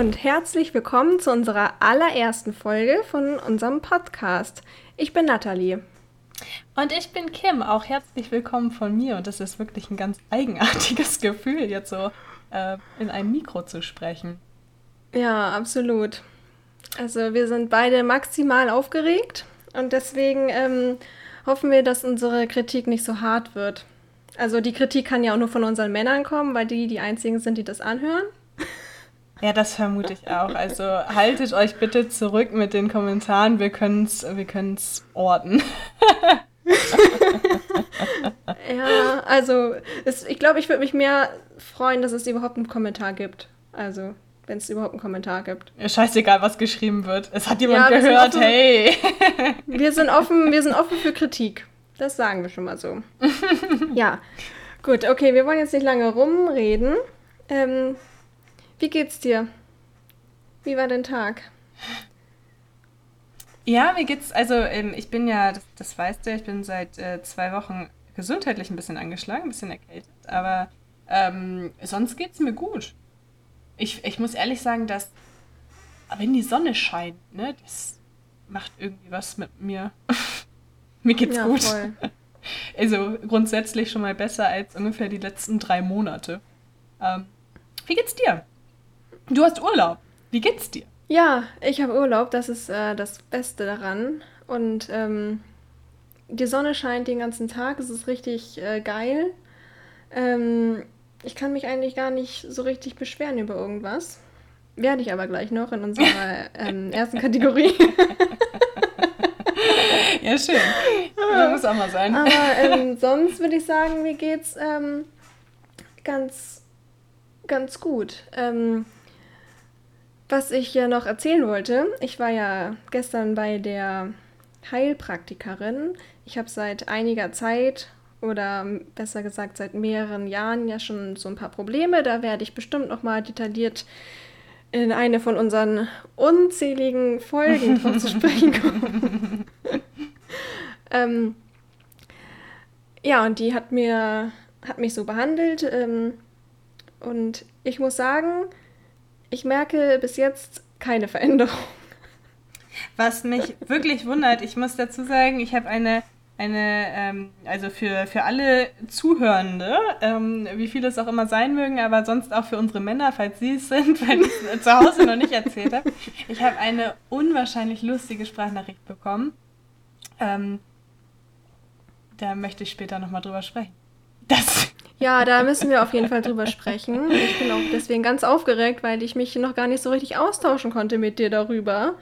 Und herzlich willkommen zu unserer allerersten Folge von unserem Podcast. Ich bin Nathalie. Und ich bin Kim. Auch herzlich willkommen von mir. Und es ist wirklich ein ganz eigenartiges Gefühl, jetzt so äh, in einem Mikro zu sprechen. Ja, absolut. Also wir sind beide maximal aufgeregt und deswegen ähm, hoffen wir, dass unsere Kritik nicht so hart wird. Also die Kritik kann ja auch nur von unseren Männern kommen, weil die die einzigen sind, die das anhören. Ja, das vermute ich auch. Also haltet euch bitte zurück mit den Kommentaren. Wir können es wir können's orten. ja, also es, ich glaube, ich würde mich mehr freuen, dass es überhaupt einen Kommentar gibt. Also wenn es überhaupt einen Kommentar gibt. Ja, scheißegal, was geschrieben wird. Es hat jemand ja, gehört, offen, hey. wir sind offen, wir sind offen für Kritik. Das sagen wir schon mal so. ja. Gut, okay, wir wollen jetzt nicht lange rumreden. Ähm, wie geht's dir? Wie war dein Tag? Ja, mir geht's, also ähm, ich bin ja, das, das weißt du, ich bin seit äh, zwei Wochen gesundheitlich ein bisschen angeschlagen, ein bisschen erkältet, aber ähm, sonst geht's mir gut. Ich, ich muss ehrlich sagen, dass wenn die Sonne scheint, ne, das macht irgendwie was mit mir. mir geht's ja, gut. Voll. Also grundsätzlich schon mal besser als ungefähr die letzten drei Monate. Ähm, wie geht's dir? Du hast Urlaub. Wie geht's dir? Ja, ich habe Urlaub. Das ist äh, das Beste daran. Und ähm, die Sonne scheint den ganzen Tag. Es ist richtig äh, geil. Ähm, ich kann mich eigentlich gar nicht so richtig beschweren über irgendwas. Werde ich aber gleich noch in unserer ähm, ersten Kategorie. ja, schön. Das muss auch mal sein. Aber ähm, sonst würde ich sagen, mir geht's ähm, ganz, ganz gut. Ähm, was ich ja noch erzählen wollte, ich war ja gestern bei der Heilpraktikerin. Ich habe seit einiger Zeit oder besser gesagt seit mehreren Jahren ja schon so ein paar Probleme. Da werde ich bestimmt noch mal detailliert in eine von unseren unzähligen Folgen drauf zu sprechen kommen. ähm, ja, und die hat mir hat mich so behandelt ähm, und ich muss sagen, ich merke bis jetzt keine Veränderung. Was mich wirklich wundert, ich muss dazu sagen, ich habe eine, eine ähm, also für, für alle Zuhörende, ähm, wie viele es auch immer sein mögen, aber sonst auch für unsere Männer, falls sie es sind, weil ich es zu Hause noch nicht erzählt habe. Ich habe eine unwahrscheinlich lustige Sprachnachricht bekommen. Ähm, da möchte ich später nochmal drüber sprechen. Das ja, da müssen wir auf jeden Fall drüber sprechen. Ich bin auch deswegen ganz aufgeregt, weil ich mich noch gar nicht so richtig austauschen konnte mit dir darüber.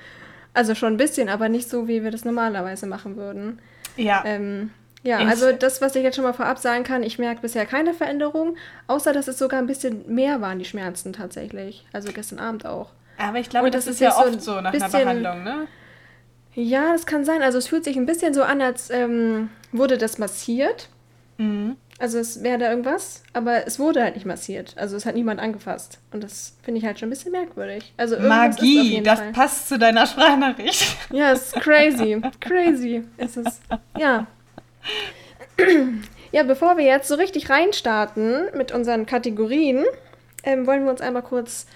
Also schon ein bisschen, aber nicht so, wie wir das normalerweise machen würden. Ja. Ähm, ja, also das, was ich jetzt schon mal vorab sagen kann, ich merke bisher keine Veränderung, außer dass es sogar ein bisschen mehr waren, die Schmerzen tatsächlich. Also gestern Abend auch. Aber ich glaube, das, das, ist ja oft so, nach bisschen, einer Behandlung, ne? Ja, das kann sein. Also es fühlt sich ein bisschen so an, als ähm, wurde das massiert. Mhm. Also es wäre da irgendwas, aber es wurde halt nicht massiert. Also es hat niemand angefasst. Und das finde ich halt schon ein bisschen merkwürdig. Also Magie, das Fall. passt zu deiner Sprachnachricht. Ja, es ist crazy. crazy ist es. Ja. Ja, bevor wir jetzt so richtig reinstarten mit unseren Kategorien, ähm, wollen wir uns einmal kurz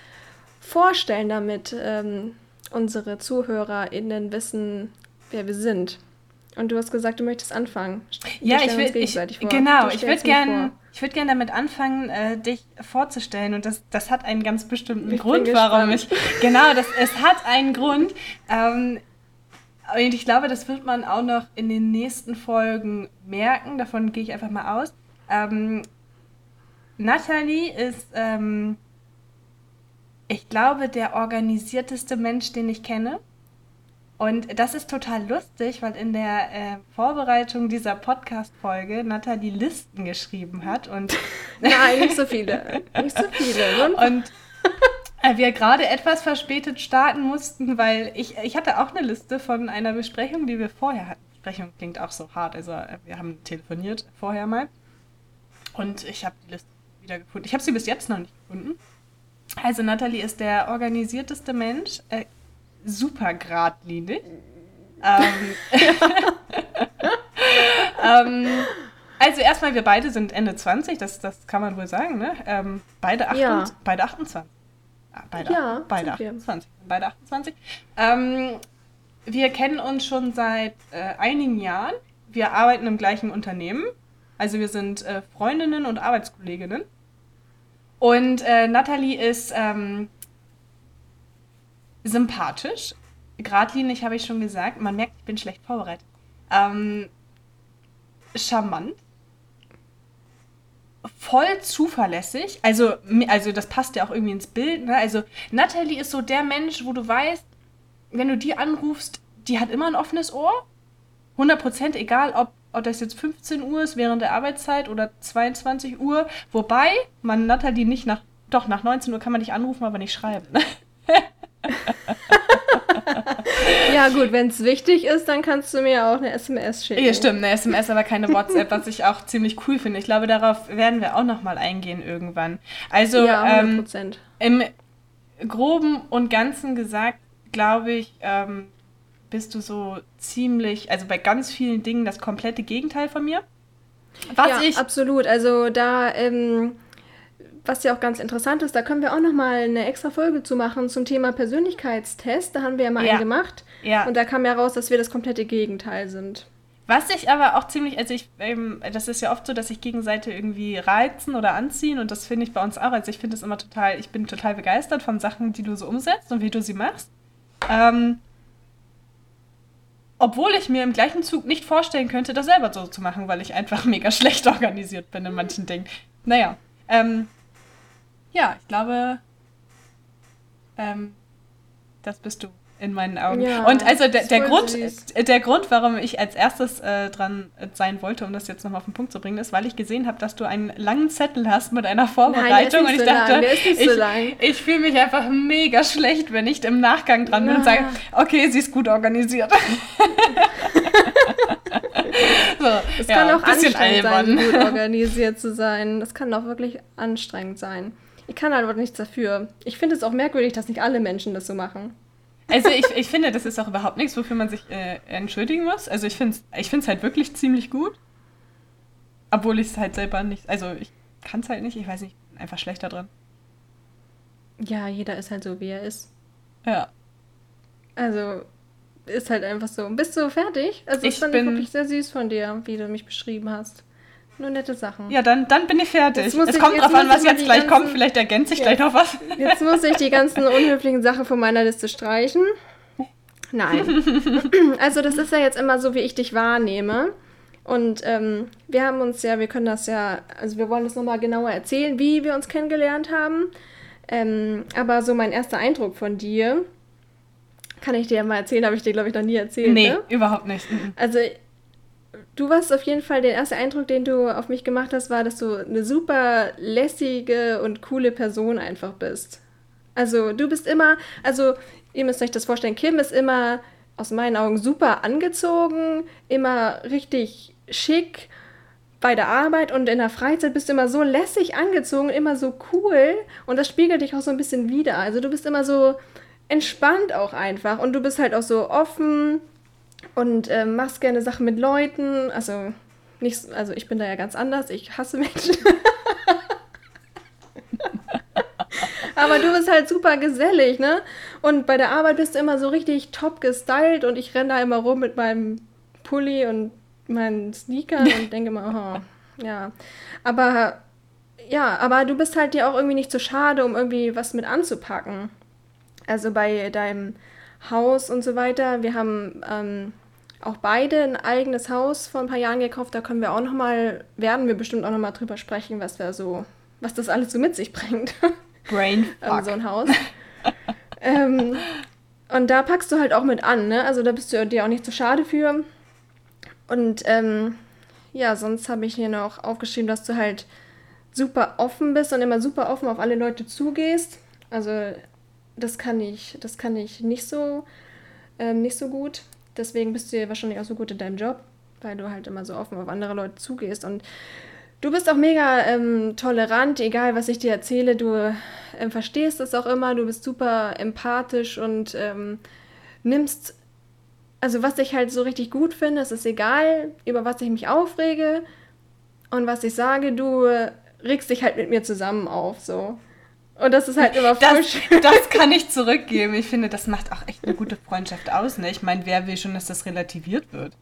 vorstellen, damit ähm, unsere ZuhörerInnen wissen, wer wir sind. Und du hast gesagt, du möchtest anfangen. ja, ich will, ich, genau, ich würde gerne ich würde gerne damit anfangen, äh, dich vorzustellen. Und das, das hat einen ganz bestimmten ich Grund, warum ich. Genau, das, es hat einen Grund. Ähm, und ich glaube, das wird man auch noch in den nächsten Folgen merken. Davon gehe ich einfach mal aus. Ähm, Nathalie ist, ähm, ich glaube, der organisierteste Mensch, den ich kenne. Und das ist total lustig, weil in der äh, Vorbereitung dieser Podcast-Folge Nathalie Listen geschrieben hat. Und Nein, nicht so viele. Nicht so viele. Und äh, wir gerade etwas verspätet starten mussten, weil ich, ich hatte auch eine Liste von einer Besprechung, die wir vorher hatten. Besprechung klingt auch so hart. Also äh, wir haben telefoniert vorher mal. Und ich habe die Liste wieder gefunden. Ich habe sie bis jetzt noch nicht gefunden. Also Nathalie ist der organisierteste Mensch. Äh, super geradlinig. ähm, ähm, also erstmal, wir beide sind Ende 20, das, das kann man wohl sagen, ne? Ähm, beide, 28, ja. beide 28. beide, ja, beide 28. Beide 28. Ähm, wir kennen uns schon seit äh, einigen Jahren. Wir arbeiten im gleichen Unternehmen. Also wir sind äh, Freundinnen und Arbeitskolleginnen. Und äh, Nathalie ist ähm, sympathisch. Gradlinig habe ich schon gesagt. Man merkt, ich bin schlecht vorbereitet. Ähm, charmant. Voll zuverlässig. Also, also das passt ja auch irgendwie ins Bild. Ne? Also Nathalie ist so der Mensch, wo du weißt, wenn du die anrufst, die hat immer ein offenes Ohr. 100% egal ob, ob das jetzt 15 Uhr ist während der Arbeitszeit oder 22 Uhr. Wobei man Nathalie nicht nach, doch nach 19 Uhr kann man dich anrufen, aber nicht schreiben. ja, gut, wenn es wichtig ist, dann kannst du mir auch eine SMS schicken. Ja, stimmt, eine SMS, aber keine WhatsApp, was ich auch ziemlich cool finde. Ich glaube, darauf werden wir auch nochmal eingehen irgendwann. Also, ja, 100%. Ähm, im Groben und Ganzen gesagt, glaube ich, ähm, bist du so ziemlich, also bei ganz vielen Dingen das komplette Gegenteil von mir. Was ja, ich absolut. Also da ähm, was ja auch ganz interessant ist, da können wir auch noch mal eine extra Folge zu machen zum Thema Persönlichkeitstest. Da haben wir ja mal ja. einen gemacht. Ja. Und da kam ja raus, dass wir das komplette Gegenteil sind. Was ich aber auch ziemlich, also ich, ähm, das ist ja oft so, dass sich Gegenseite irgendwie reizen oder anziehen und das finde ich bei uns auch. Also ich finde es immer total, ich bin total begeistert von Sachen, die du so umsetzt und wie du sie machst. Ähm, obwohl ich mir im gleichen Zug nicht vorstellen könnte, das selber so zu machen, weil ich einfach mega schlecht organisiert bin in manchen Dingen. Naja, ähm, ja, ich glaube, ähm, das bist du in meinen Augen. Ja, und also der, der Grund, der Grund, warum ich als erstes äh, dran sein wollte, um das jetzt nochmal auf den Punkt zu bringen, ist, weil ich gesehen habe, dass du einen langen Zettel hast mit einer Vorbereitung. Nein, und ich so dachte, lang, ich, so ich fühle mich einfach mega schlecht, wenn ich im Nachgang dran bin und sage, okay, sie ist gut organisiert. so, es ja, kann auch anstrengend albern. sein, gut organisiert zu sein. Das kann auch wirklich anstrengend sein. Ich kann aber nichts dafür. Ich finde es auch merkwürdig, dass nicht alle Menschen das so machen. Also ich, ich finde, das ist auch überhaupt nichts, wofür man sich äh, entschuldigen muss. Also ich finde es ich halt wirklich ziemlich gut. Obwohl ich es halt selber nicht, also ich kann es halt nicht, ich weiß nicht, einfach schlechter drin. Ja, jeder ist halt so, wie er ist. Ja. Also ist halt einfach so. Bist du fertig? Also ich fand bin wirklich sehr süß von dir, wie du mich beschrieben hast. Nur nette Sachen. Ja, dann, dann bin ich fertig. Es ich, kommt drauf an, was jetzt gleich ganzen, kommt. Vielleicht ergänze ich ja. gleich noch was. Jetzt muss ich die ganzen unhöflichen Sachen von meiner Liste streichen. Nein. also das ist ja jetzt immer so, wie ich dich wahrnehme. Und ähm, wir haben uns ja, wir können das ja, also wir wollen das nochmal genauer erzählen, wie wir uns kennengelernt haben. Ähm, aber so mein erster Eindruck von dir, kann ich dir ja mal erzählen, habe ich dir, glaube ich, noch nie erzählt. Nee, ne? überhaupt nicht. Mhm. Also du warst auf jeden Fall, der erste Eindruck, den du auf mich gemacht hast, war, dass du eine super lässige und coole Person einfach bist. Also du bist immer, also ihr müsst euch das vorstellen, Kim ist immer aus meinen Augen super angezogen, immer richtig schick bei der Arbeit und in der Freizeit bist du immer so lässig angezogen, immer so cool und das spiegelt dich auch so ein bisschen wider. Also du bist immer so entspannt auch einfach und du bist halt auch so offen und äh, machst gerne Sachen mit Leuten. Also nicht, also ich bin da ja ganz anders. Ich hasse Menschen. Aber du bist halt super gesellig, ne? Und bei der Arbeit bist du immer so richtig top gestylt und ich renne da immer rum mit meinem Pulli und meinen Sneakern und denke mal, oh, ja. Aber ja, aber du bist halt dir auch irgendwie nicht zu so schade, um irgendwie was mit anzupacken. Also bei deinem Haus und so weiter. Wir haben ähm, auch beide ein eigenes Haus vor ein paar Jahren gekauft. Da können wir auch noch mal, werden wir bestimmt auch noch mal drüber sprechen, was wir so, was das alles so mit sich bringt. Brain ähm, so ein Haus. ähm, und da packst du halt auch mit an, ne? Also da bist du dir auch nicht zu so schade für. Und ähm, ja, sonst habe ich hier noch aufgeschrieben, dass du halt super offen bist und immer super offen auf alle Leute zugehst. Also das kann ich, das kann ich nicht so, ähm, nicht so gut. Deswegen bist du ja wahrscheinlich auch so gut in deinem Job, weil du halt immer so offen auf andere Leute zugehst. Und du bist auch mega ähm, tolerant, egal was ich dir erzähle. Du ähm, verstehst es auch immer. Du bist super empathisch und ähm, nimmst. Also, was ich halt so richtig gut finde, es ist egal, über was ich mich aufrege und was ich sage, du regst dich halt mit mir zusammen auf, so. Und das ist halt immer frisch. Das, das kann ich zurückgeben. Ich finde, das macht auch echt eine gute Freundschaft aus. Ne? Ich meine, wer will schon, dass das relativiert wird?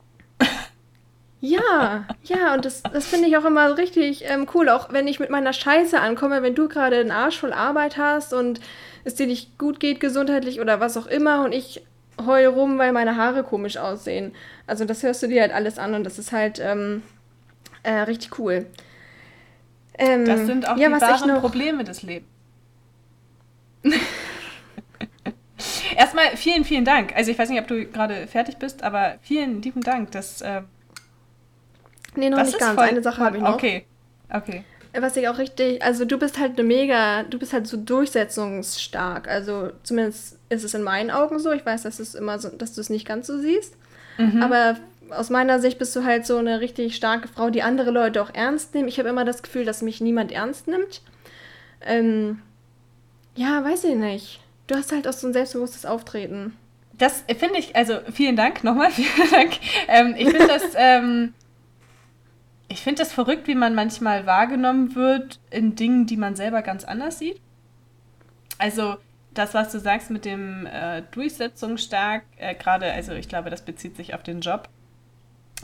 Ja, ja, und das, das finde ich auch immer richtig ähm, cool. Auch wenn ich mit meiner Scheiße ankomme, wenn du gerade einen Arsch voll Arbeit hast und es dir nicht gut geht gesundheitlich oder was auch immer und ich heul rum, weil meine Haare komisch aussehen. Also das hörst du dir halt alles an und das ist halt ähm, äh, richtig cool. Ähm, das sind auch ja, die wahren noch... Probleme des Lebens. Erstmal vielen, vielen Dank. Also ich weiß nicht, ob du gerade fertig bist, aber vielen lieben Dank. Das, äh, nee, noch das nicht ganz. Voll... Eine Sache habe ich noch. Okay, okay. Was ich auch richtig, also du bist halt eine mega, du bist halt so durchsetzungsstark. Also zumindest ist es in meinen Augen so. Ich weiß, dass es immer so, dass du es nicht ganz so siehst. Mhm. Aber aus meiner Sicht bist du halt so eine richtig starke Frau, die andere Leute auch ernst nimmt. Ich habe immer das Gefühl, dass mich niemand ernst nimmt. Ähm, ja, weiß ich nicht. Du hast halt auch so ein selbstbewusstes Auftreten. Das finde ich, also vielen Dank nochmal, vielen Dank. Ähm, ich finde das, ähm, ich finde das verrückt, wie man manchmal wahrgenommen wird in Dingen, die man selber ganz anders sieht. Also das, was du sagst mit dem äh, Durchsetzungsstark, äh, gerade, also ich glaube, das bezieht sich auf den Job.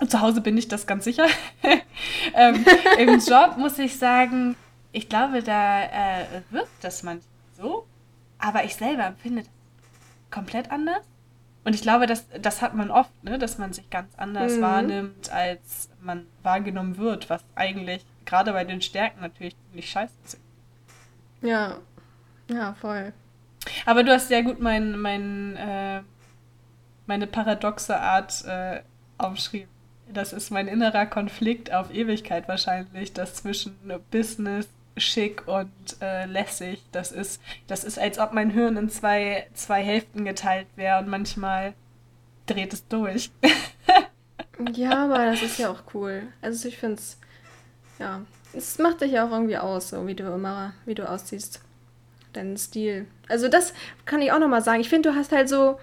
Zu Hause bin ich das ganz sicher. ähm, Im Job muss ich sagen, ich glaube, da äh, wirkt das manchmal so, aber ich selber empfinde das komplett anders. Und ich glaube, das, das hat man oft, ne? dass man sich ganz anders mhm. wahrnimmt, als man wahrgenommen wird, was eigentlich gerade bei den Stärken natürlich ziemlich scheiße ist. Ja, ja, voll. Aber du hast sehr gut mein, mein, äh, meine paradoxe Art äh, aufgeschrieben. Das ist mein innerer Konflikt auf Ewigkeit wahrscheinlich, das zwischen Business, schick und äh, lässig. Das ist, das ist, als ob mein Hirn in zwei, zwei Hälften geteilt wäre und manchmal dreht es durch. ja, aber das ist ja auch cool. Also ich finde es, ja, es macht dich ja auch irgendwie aus, so wie du immer, wie du aussiehst. Dein Stil. Also das kann ich auch nochmal sagen. Ich finde, du hast halt so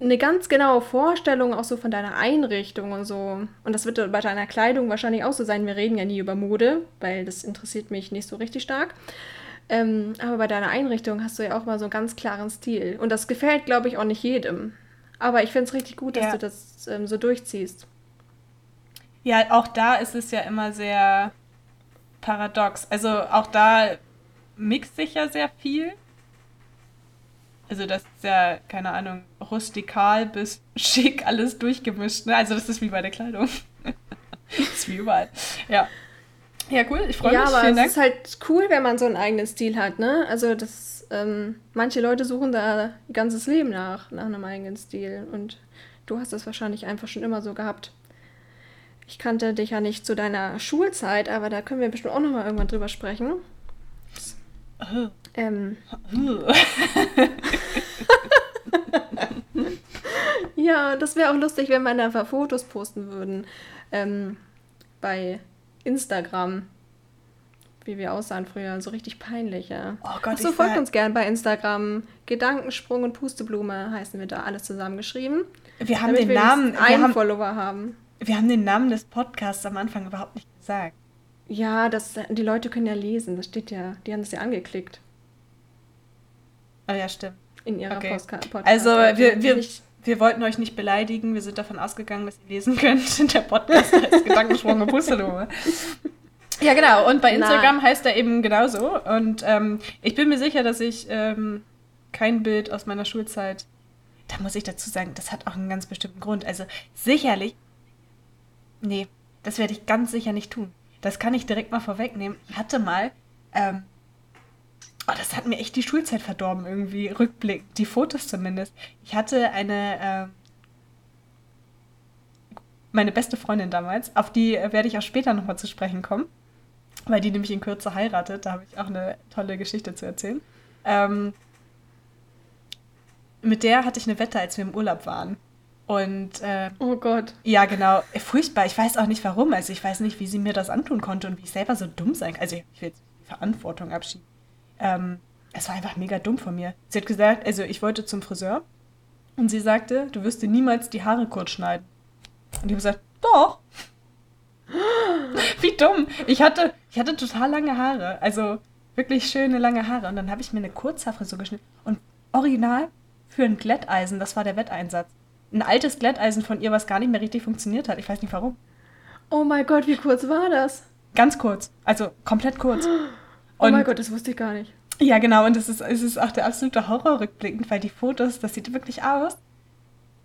eine ganz genaue Vorstellung auch so von deiner Einrichtung und so. Und das wird bei deiner Kleidung wahrscheinlich auch so sein. Wir reden ja nie über Mode, weil das interessiert mich nicht so richtig stark. Ähm, aber bei deiner Einrichtung hast du ja auch mal so einen ganz klaren Stil. Und das gefällt, glaube ich, auch nicht jedem. Aber ich finde es richtig gut, dass ja. du das ähm, so durchziehst. Ja, auch da ist es ja immer sehr paradox. Also auch da mixt sich ja sehr viel. Also das ist ja, keine Ahnung, rustikal bis schick alles durchgemischt. Ne? Also das ist wie bei der Kleidung. das ist wie überall. Ja. Ja, cool, ich freue ja, mich. Ja, aber es Dank. ist halt cool, wenn man so einen eigenen Stil hat, ne? Also das, ähm, manche Leute suchen da ihr ganzes Leben nach, nach einem eigenen Stil. Und du hast das wahrscheinlich einfach schon immer so gehabt. Ich kannte dich ja nicht zu deiner Schulzeit, aber da können wir bestimmt auch nochmal irgendwann drüber sprechen. Ähm. ja, das wäre auch lustig, wenn wir da ein paar Fotos posten würden. Ähm, bei Instagram. Wie wir aussahen früher. So richtig peinlich, ja. Oh Gott, Achso, folgt uns gern bei Instagram. Gedankensprung und Pusteblume heißen wir da alles zusammengeschrieben. Wir haben den wir Namen. Einen haben, Follower haben. Wir haben den Namen des Podcasts am Anfang überhaupt nicht gesagt. Ja, das, die Leute können ja lesen. Das steht ja, die haben das ja angeklickt. Oh ja, stimmt. In ihrer okay. Podcast. Also wir, wir, wir wollten euch nicht beleidigen. Wir sind davon ausgegangen, dass ihr lesen könnt. Der Podcast heißt Gedankensprung und Pustelome. Ja, genau. Und bei Instagram Nein. heißt er eben genauso. Und ähm, ich bin mir sicher, dass ich ähm, kein Bild aus meiner Schulzeit. Da muss ich dazu sagen, das hat auch einen ganz bestimmten Grund. Also sicherlich. Nee, das werde ich ganz sicher nicht tun. Das kann ich direkt mal vorwegnehmen. Hatte mal ähm, Oh, das hat mir echt die Schulzeit verdorben, irgendwie, Rückblick, die Fotos zumindest. Ich hatte eine, äh, meine beste Freundin damals, auf die werde ich auch später nochmal zu sprechen kommen, weil die nämlich in Kürze heiratet. Da habe ich auch eine tolle Geschichte zu erzählen. Ähm, mit der hatte ich eine Wette, als wir im Urlaub waren. Und äh, oh Gott. Ja, genau. Furchtbar. Ich weiß auch nicht warum. Also ich weiß nicht, wie sie mir das antun konnte und wie ich selber so dumm sein kann. Also ich will jetzt die Verantwortung abschieben. Ähm, es war einfach mega dumm von mir. Sie hat gesagt, also ich wollte zum Friseur und sie sagte, du wirst dir niemals die Haare kurz schneiden. Und ich habe gesagt, doch. Wie dumm. Ich hatte, ich hatte total lange Haare. Also wirklich schöne lange Haare. Und dann habe ich mir eine Kurzhaarfrisur geschnitten. Und original für ein Glätteisen, das war der Wetteinsatz. Ein altes Glätteisen von ihr, was gar nicht mehr richtig funktioniert hat. Ich weiß nicht warum. Oh mein Gott, wie kurz war das? Ganz kurz. Also komplett kurz. Oh und, mein Gott, das wusste ich gar nicht. Ja, genau. Und es ist, es ist auch der absolute Horror rückblickend, weil die Fotos, das sieht wirklich aus,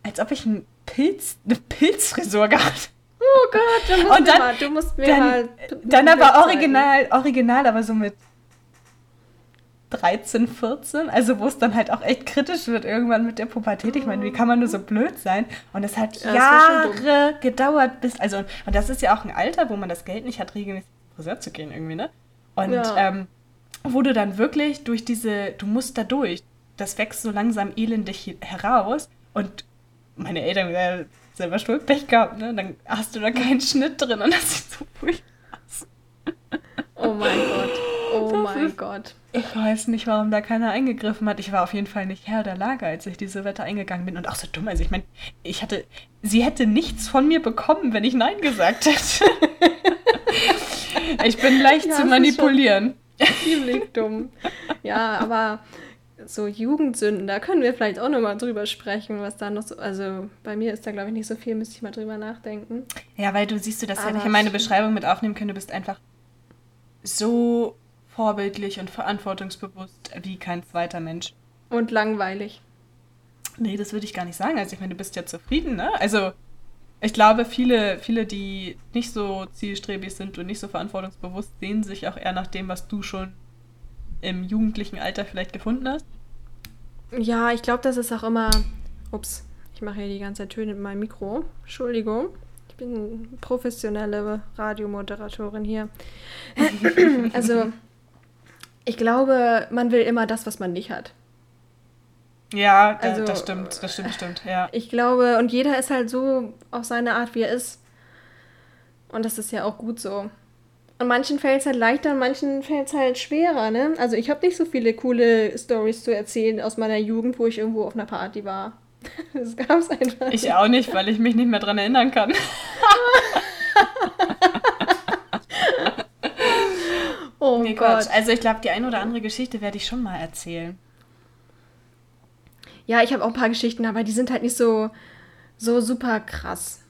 als ob ich einen Pilz, eine Pilzfrisur gehabt Oh Gott, du musst, dann, mal, du musst mir dann, mal. Dann aber original, original, aber so mit 13, 14, also wo es dann halt auch echt kritisch wird irgendwann mit der Pubertät. Ich meine, wie kann man nur so blöd sein? Und es hat ja, Jahre gedauert, bis, also, und das ist ja auch ein Alter, wo man das Geld nicht hat, regelmäßig Friseur zu gehen irgendwie, ne? Und ja. ähm, wo du dann wirklich durch diese, du musst da durch, das wächst so langsam elendig heraus und meine Eltern äh, selber Stuhlpech gehabt, ne? Dann hast du da keinen Schnitt drin und das sieht so furchtbar aus. Oh mein Gott. Oh das mein Gott. Ich weiß nicht, warum da keiner eingegriffen hat. Ich war auf jeden Fall nicht Herr der Lage, als ich diese Wette eingegangen bin. Und auch so dumm. Also ich meine, ich hatte, sie hätte nichts von mir bekommen, wenn ich Nein gesagt hätte. ich bin leicht ja, zu manipulieren. Ziemlich dumm. Ja, aber so Jugendsünden, da können wir vielleicht auch nochmal drüber sprechen, was da noch so, also bei mir ist da glaube ich nicht so viel, müsste ich mal drüber nachdenken. Ja, weil du siehst du das ja nicht in meine Beschreibung mit aufnehmen können, du bist einfach so vorbildlich und verantwortungsbewusst wie kein zweiter Mensch. Und langweilig. Nee, das würde ich gar nicht sagen. Also ich meine, du bist ja zufrieden, ne? Also ich glaube, viele, viele, die nicht so zielstrebig sind und nicht so verantwortungsbewusst, sehen sich auch eher nach dem, was du schon im jugendlichen Alter vielleicht gefunden hast? Ja, ich glaube, das ist auch immer. Ups, ich mache hier die ganze Zeit Töne mit meinem Mikro. Entschuldigung. Ich bin professionelle Radiomoderatorin hier. also, ich glaube, man will immer das, was man nicht hat. Ja, da, also, das stimmt, das stimmt, stimmt, ja. Ich glaube, und jeder ist halt so auf seine Art, wie er ist. Und das ist ja auch gut so. Und manchen fällt es halt leichter, manchen fällt es halt schwerer, ne? Also ich habe nicht so viele coole Stories zu erzählen aus meiner Jugend, wo ich irgendwo auf einer Party war. Das gab es einfach. Ich auch nicht, weil ich mich nicht mehr dran erinnern kann. oh nee, Gott. Also ich glaube, die eine oder andere Geschichte werde ich schon mal erzählen. Ja, ich habe auch ein paar Geschichten, aber die sind halt nicht so, so super krass.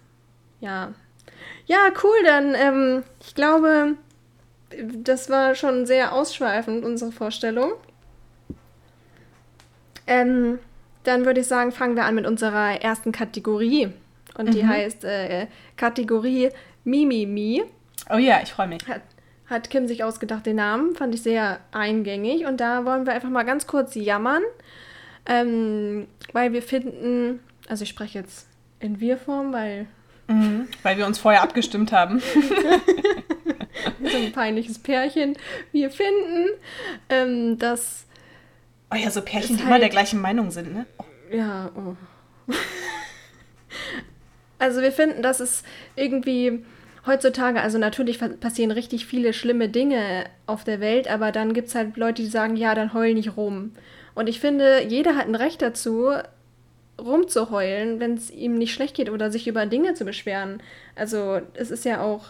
Ja. Ja, cool, dann, ähm, ich glaube, das war schon sehr ausschweifend, unsere Vorstellung. Ähm, dann würde ich sagen, fangen wir an mit unserer ersten Kategorie. Und mhm. die heißt äh, Kategorie Mimimi. Oh ja, ich freue mich. Hat, hat Kim sich ausgedacht, den Namen. Fand ich sehr eingängig. Und da wollen wir einfach mal ganz kurz jammern. Ähm, weil wir finden, also ich spreche jetzt in Wir-Form, weil. Mhm, weil wir uns vorher abgestimmt haben. so ein peinliches Pärchen. Wir finden, ähm, dass. Oh ja, so Pärchen, die halt, immer der gleichen Meinung sind, ne? Oh. Ja, oh. also wir finden, dass es irgendwie heutzutage, also natürlich passieren richtig viele schlimme Dinge auf der Welt, aber dann gibt es halt Leute, die sagen, ja, dann heul nicht rum. Und ich finde, jeder hat ein Recht dazu, rumzuheulen, wenn es ihm nicht schlecht geht oder sich über Dinge zu beschweren. Also es ist ja auch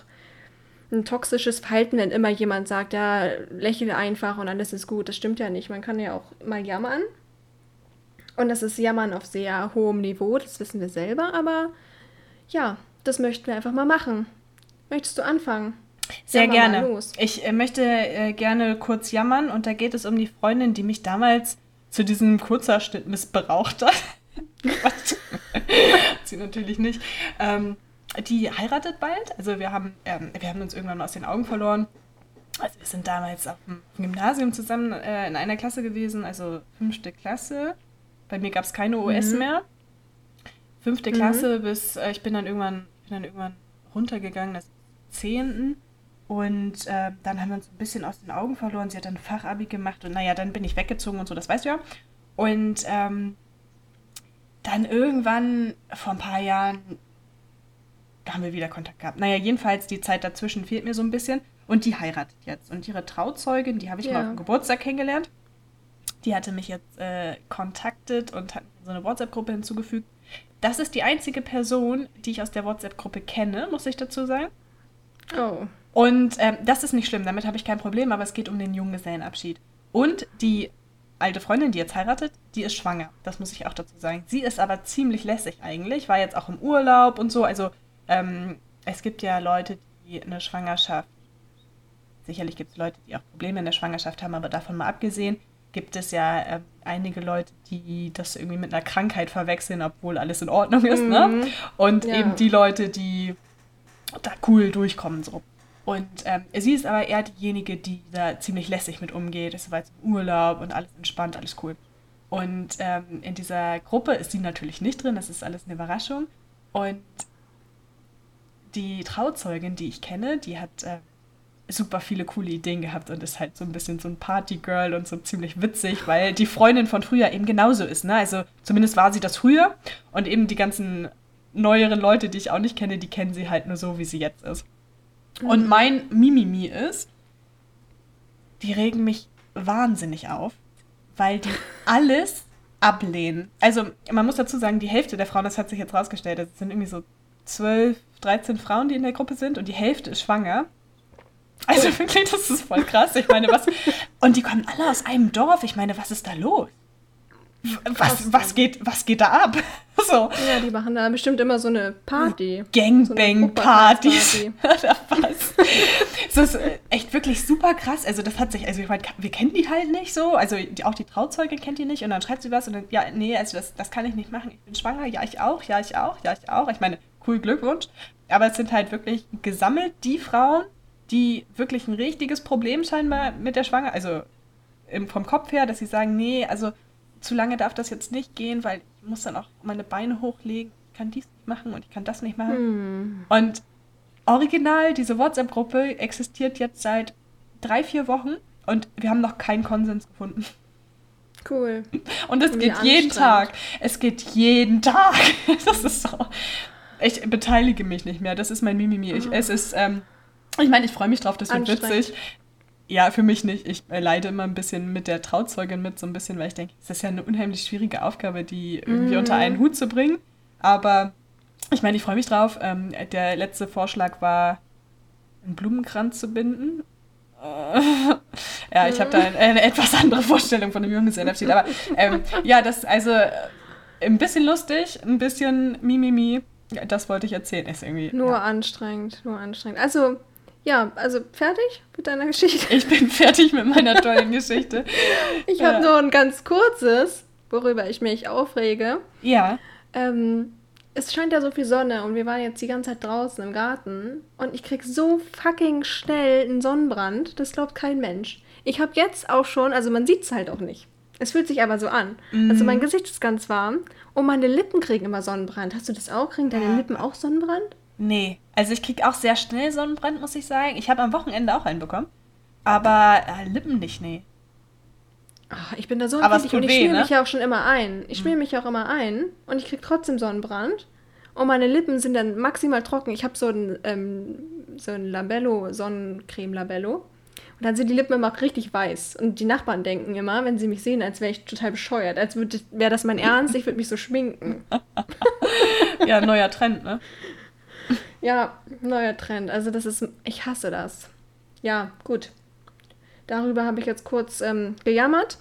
ein toxisches Verhalten, wenn immer jemand sagt, ja, lächle einfach und alles ist gut. Das stimmt ja nicht. Man kann ja auch mal jammern. Und das ist Jammern auf sehr hohem Niveau, das wissen wir selber, aber ja, das möchten wir einfach mal machen. Möchtest du anfangen? Sehr Jammer gerne. Ich äh, möchte äh, gerne kurz jammern und da geht es um die Freundin, die mich damals zu diesem Kurzerschnitt missbraucht hat. Sie natürlich nicht. Ähm, die heiratet bald. Also wir haben, ähm, wir haben uns irgendwann mal aus den Augen verloren. Also wir sind damals auf dem Gymnasium zusammen äh, in einer Klasse gewesen, also fünfte Klasse. Bei mir gab es keine OS mhm. mehr. Fünfte mhm. Klasse mhm. bis, äh, ich bin dann irgendwann, bin dann irgendwann runtergegangen, dass 10. Und äh, dann haben wir uns ein bisschen aus den Augen verloren. Sie hat dann Fachabi gemacht und naja, dann bin ich weggezogen und so, das weißt du ja. Und ähm, dann irgendwann vor ein paar Jahren haben wir wieder Kontakt gehabt. Naja, jedenfalls die Zeit dazwischen fehlt mir so ein bisschen. Und die heiratet jetzt. Und ihre Trauzeugin, die habe ich ja. mal auf dem Geburtstag kennengelernt. Die hatte mich jetzt äh, kontaktet und hat so eine WhatsApp-Gruppe hinzugefügt. Das ist die einzige Person, die ich aus der WhatsApp-Gruppe kenne, muss ich dazu sagen. Oh. Und ähm, das ist nicht schlimm, damit habe ich kein Problem, aber es geht um den Junggesellenabschied. Und die alte Freundin, die jetzt heiratet, die ist schwanger. Das muss ich auch dazu sagen. Sie ist aber ziemlich lässig eigentlich, war jetzt auch im Urlaub und so. Also ähm, es gibt ja Leute, die eine Schwangerschaft, sicherlich gibt es Leute, die auch Probleme in der Schwangerschaft haben, aber davon mal abgesehen, gibt es ja äh, einige Leute, die das irgendwie mit einer Krankheit verwechseln, obwohl alles in Ordnung ist. Ne? Mhm. Ne? Und ja. eben die Leute, die da cool durchkommen so. Und ähm, sie ist aber eher diejenige, die da ziemlich lässig mit umgeht. Es war jetzt im Urlaub und alles entspannt, alles cool. Und ähm, in dieser Gruppe ist sie natürlich nicht drin, das ist alles eine Überraschung. Und die Trauzeugin, die ich kenne, die hat äh, super viele coole Ideen gehabt und ist halt so ein bisschen so ein Partygirl und so ziemlich witzig, weil die Freundin von früher eben genauso ist. Ne? Also zumindest war sie das früher und eben die ganzen neueren Leute, die ich auch nicht kenne, die kennen sie halt nur so, wie sie jetzt ist. Mhm. Und mein Mimimi ist, die regen mich wahnsinnig auf, weil die alles ablehnen. Also man muss dazu sagen, die Hälfte der Frauen, das hat sich jetzt rausgestellt, das sind irgendwie so 12, 13 Frauen, die in der Gruppe sind und die Hälfte ist schwanger. Also wirklich, das ist voll krass. Ich meine, was. Und die kommen alle aus einem Dorf. Ich meine, was ist da los? Was, was, geht, was geht da ab? So. Ja, die machen da bestimmt immer so eine Party. Gangbang-Partys. So was? Das ist echt wirklich super krass. Also, das hat sich, also ich meine, wir kennen die halt nicht so. Also, die, auch die Trauzeugin kennt die nicht. Und dann schreibt sie was und dann, ja, nee, also das, das kann ich nicht machen. Ich bin schwanger. Ja, ich auch. Ja, ich auch. Ja, ich auch. Ich meine, cool, Glückwunsch. Aber es sind halt wirklich gesammelt die Frauen, die wirklich ein richtiges Problem scheinbar mit der Schwanger, also vom Kopf her, dass sie sagen, nee, also zu lange darf das jetzt nicht gehen, weil ich muss dann auch meine Beine hochlegen, ich kann dies nicht machen und ich kann das nicht machen. Hm. Und original, diese WhatsApp-Gruppe existiert jetzt seit drei, vier Wochen und wir haben noch keinen Konsens gefunden. Cool. Und es geht jeden Tag. Es geht jeden Tag. Das ist so. Ich beteilige mich nicht mehr. Das ist mein Mimimi. Ich, es ist, ähm, ich meine, ich freue mich drauf, das wird witzig. Ja, für mich nicht. Ich leide immer ein bisschen mit der Trauzeugin mit, so ein bisschen, weil ich denke, es ist ja eine unheimlich schwierige Aufgabe, die irgendwie mm. unter einen Hut zu bringen. Aber ich meine, ich freue mich drauf. Ähm, der letzte Vorschlag war, einen Blumenkranz zu binden. ja, ich habe da eine, eine, etwas andere Vorstellung von dem Junggesellenabschied. Aber ähm, ja, das also äh, ein bisschen lustig, ein bisschen Mimimi. Das wollte ich erzählen. Ist irgendwie, nur ja. anstrengend, nur anstrengend. Also ja, also fertig mit deiner Geschichte? Ich bin fertig mit meiner tollen Geschichte. Ich habe nur ein ganz kurzes, worüber ich mich aufrege. Ja. Ähm, es scheint ja so viel Sonne und wir waren jetzt die ganze Zeit draußen im Garten und ich krieg so fucking schnell einen Sonnenbrand, das glaubt kein Mensch. Ich habe jetzt auch schon, also man sieht es halt auch nicht. Es fühlt sich aber so an. Mm. Also mein Gesicht ist ganz warm und meine Lippen kriegen immer Sonnenbrand. Hast du das auch? Kriegen deine ja. Lippen auch Sonnenbrand? Nee, also ich kriege auch sehr schnell Sonnenbrand, muss ich sagen. Ich habe am Wochenende auch einen bekommen. Aber äh, Lippen nicht, nee. Ach, ich bin da so empfindlich und ich schmier ne? mich ja auch schon immer ein. Ich schmier mhm. mich auch immer ein und ich kriege trotzdem Sonnenbrand. Und meine Lippen sind dann maximal trocken. Ich habe so ein, ähm, so ein Labello, Sonnencreme-Labello. Und dann sind die Lippen immer auch richtig weiß. Und die Nachbarn denken immer, wenn sie mich sehen, als wäre ich total bescheuert. Als wäre das mein Ernst, ich würde mich so schminken. ja, neuer Trend, ne? Ja, neuer Trend. Also das ist, ich hasse das. Ja, gut. Darüber habe ich jetzt kurz ähm, gejammert.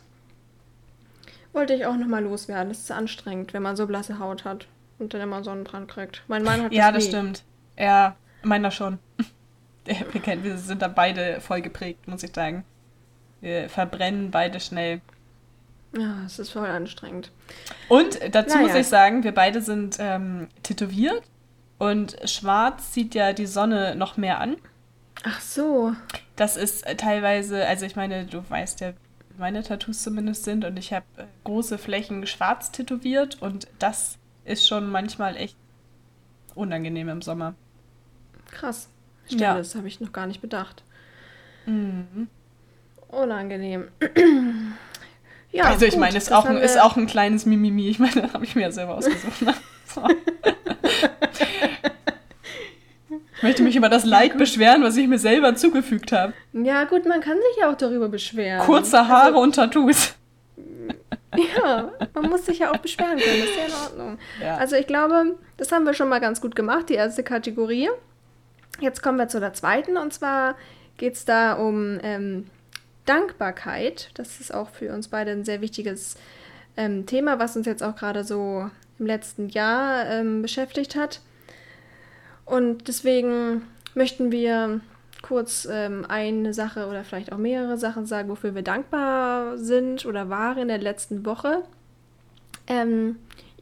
Wollte ich auch nochmal loswerden. Das ist anstrengend, wenn man so blasse Haut hat und dann immer Sonnenbrand kriegt. Mein Mann hat das Ja, das nie. stimmt. Ja, meiner schon. Wir, kennen, wir sind da beide voll geprägt, muss ich sagen. Wir verbrennen beide schnell. Ja, es ist voll anstrengend. Und dazu naja. muss ich sagen, wir beide sind ähm, tätowiert und schwarz zieht ja die Sonne noch mehr an. Ach so. Das ist äh, teilweise, also ich meine, du weißt ja, wie meine Tattoos zumindest sind und ich habe äh, große Flächen schwarz tätowiert und das ist schon manchmal echt unangenehm im Sommer. Krass. Stimmt, ja. das habe ich noch gar nicht bedacht. Mhm. Unangenehm. ja, also ich gut, meine, es ist auch, ein, ist auch ein kleines Mimimi. Ich meine, das habe ich mir ja selber ausgesucht. Ne? So. Ich möchte mich über das Leid beschweren, was ich mir selber zugefügt habe. Ja, gut, man kann sich ja auch darüber beschweren. Kurze Haare also, und Tattoos. Ja, man muss sich ja auch beschweren können, das ist ja in Ordnung. Ja. Also ich glaube, das haben wir schon mal ganz gut gemacht, die erste Kategorie. Jetzt kommen wir zu der zweiten und zwar geht es da um ähm, Dankbarkeit. Das ist auch für uns beide ein sehr wichtiges ähm, Thema, was uns jetzt auch gerade so im letzten Jahr ähm, beschäftigt hat. Und deswegen möchten wir kurz ähm, eine Sache oder vielleicht auch mehrere Sachen sagen, wofür wir dankbar sind oder waren in der letzten Woche. Ähm,